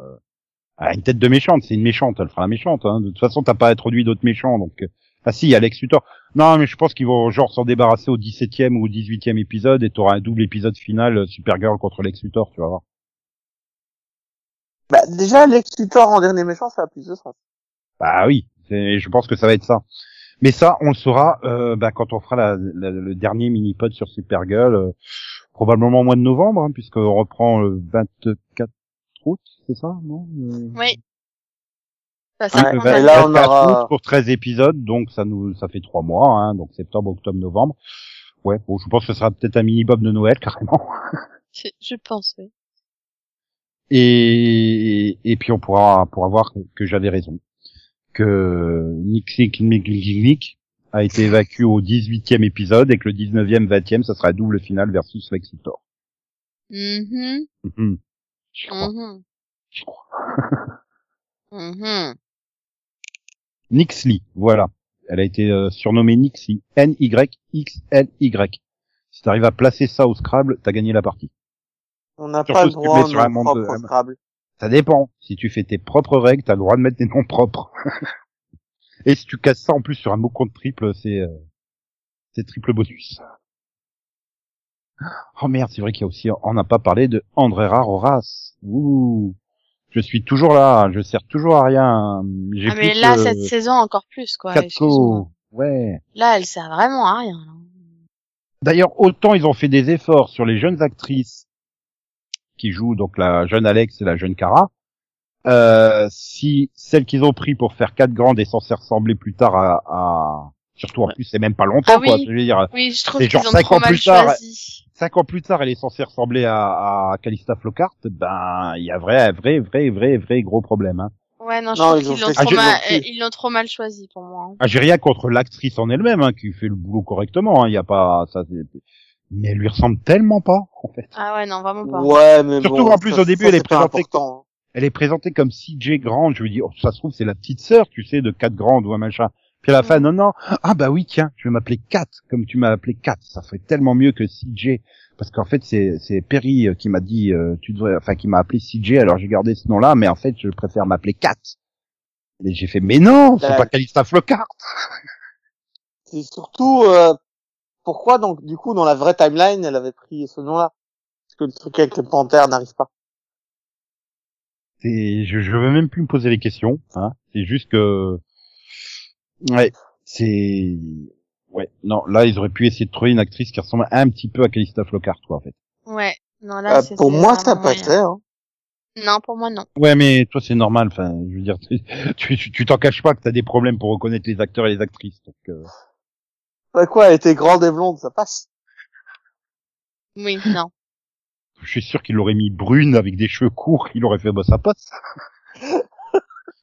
elle a une tête de méchante, c'est une méchante, elle fera la méchante. Hein. De toute façon, t'as pas introduit d'autres méchants, donc. Ah si, il y a Lex Luthor. Non, mais je pense qu'ils vont genre s'en débarrasser au 17e ou au 18e épisode et t'auras un double épisode final euh, Supergirl contre Lex Luthor, tu vas voir. Bah, déjà, Lex Luthor en dernier méchant, ça a plus de sens. Bah oui, c'est- je pense que ça va être ça. Mais ça, on le saura euh, bah, quand on fera la, la- le dernier mini-pod sur Supergirl, euh, probablement au mois de novembre, hein, puisqu'on reprend le 24 août, c'est ça, non? Euh, Oui. Ça, Ouais, la- là, on 24 aura- pour 13 épisodes, donc ça nous ça fait trois mois, hein, donc septembre, octobre, novembre. Ouais, bon, je pense que ce sera peut-être un mini-bob de Noël carrément. Je, pense, oui. Et, et puis on pourra pourra voir que j'avais raison, que Nick Nick Nick Nick Nick a été évacué au 18e épisode et que le 19e 20e ça sera un double final versus Lex Luthor. Mhm. Mhm. Je crois, Mhm. je crois. Mhm. Nixly, voilà. Elle a été euh, surnommée Nixly. N-Y-X-L-Y. Si t'arrives à placer ça au Scrabble, t'as gagné la partie. On n'a pas le si droit sur un nos monde de- propres Scrabble. Ça dépend. Si tu fais tes propres règles, t'as le droit de mettre des noms propres. Et si tu casses ça en plus sur un mot compte triple, c'est euh, c'est triple bonus. Oh merde, c'est vrai qu'il y a aussi, on n'a pas parlé de Andrea Roras. Ouh, je suis toujours là, je sers toujours à rien. J'ai Ah, mais là, que cette saison, encore plus, quoi. Ouais. Là, elle sert vraiment à rien. D'ailleurs, autant ils ont fait des efforts sur les jeunes actrices qui jouent donc la jeune Alex et la jeune Cara. Euh, si celles qu'ils ont pris pour faire quatre grandes est censée ressembler plus tard à, à... surtout en plus c'est même pas longtemps Ah oui. quoi. Je veux dire, Oui, je trouve C'est genre cinq ans plus tard, choisi. Cinq ans plus tard, elle est censée ressembler à, à Calista Flockhart. Ben, il y a vrai, vrai, vrai, vrai, vrai gros problème. Hein. Ouais, non, je Non, trouve ils l'ont trop, mal... l'ont fait. ils l'ont trop mal choisi pour moi. hein. Ah, j'ai rien contre l'actrice en elle-même hein, qui fait le boulot correctement. hein. Il y a pas ça. c'est- Mais elle lui ressemble tellement pas en fait. Ah ouais, non, vraiment pas. Ouais, mais Surtout bon, qu'en plus, ça- au début, ça, elle est présentée- important. elle est présentée comme CJ Grande. Je me dis, oh, ça se trouve, c'est la petite sœur, tu sais, de Kat Grande ou un machin. Puis à la fin, non, non. Ah bah oui, tiens, je vais m'appeler Kat, comme tu m'as appelé Kat. Ça ferait tellement mieux que CJ. Parce qu'en fait, c'est, c'est Perry euh, qui m'a dit, euh, tu devrais, enfin, qui m'a appelé CJ, alors j'ai gardé ce nom-là, mais en fait, je préfère m'appeler Kat. Et j'ai fait, mais non, c'est Euh, pas Calista Flockhart. C'est surtout euh, pourquoi donc du coup dans la vraie timeline elle avait pris ce nom-là? Parce que le truc avec le panthère n'arrive pas. C'est, je, je veux même plus me poser les questions, hein. C'est juste que, ouais, c'est, Ouais, non, là, ils auraient pu essayer de trouver une actrice qui ressemble un petit peu à Calista Flockhart, quoi, en fait. Ouais. Non, là, Ah, c'était pour moi, ça passait. Hein. Non, pour moi, non. Ouais, mais toi, c'est normal, enfin, je veux dire, tu tu tu t'en caches pas que t'as des problèmes pour reconnaître les acteurs et les actrices, donc, euh, Ouais, quoi, elle était grande et blonde, ça passe. Oui, non. je suis sûr qu'il aurait mis brune avec des cheveux courts, il aurait fait, bah, ça passe.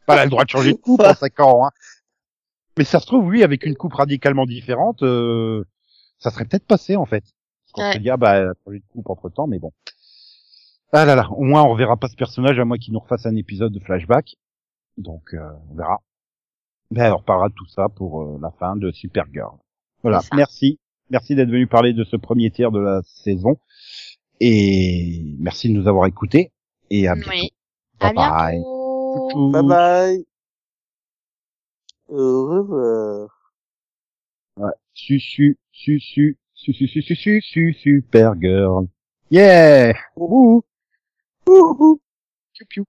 pas elle a le droit de changer de coupe en 5 ans, hein. Mais ça se trouve, oui, avec une coupe radicalement différente, euh, ça serait peut-être passé, en fait. Parce qu'on Ouais. se dit, ah, bah, elle a changé de coupe entre temps, mais bon. Ah là là, au moins, on reverra pas ce personnage à moins qu'il nous refasse un épisode de flashback. Donc, euh, on verra. Mais on reparlera de tout ça pour euh, la fin de Supergirl. Voilà, merci. Merci d'être venu parler de ce premier tiers de la saison. Et merci de nous avoir écoutés. Et à bientôt. Oui. Bye À bye. bientôt. Bye bye. Revoir. Ouais. Su, su, su, su, su, su, su, su, su, su, Supergirl. Yeah! Wouhou! Wouhou! Piou, piou.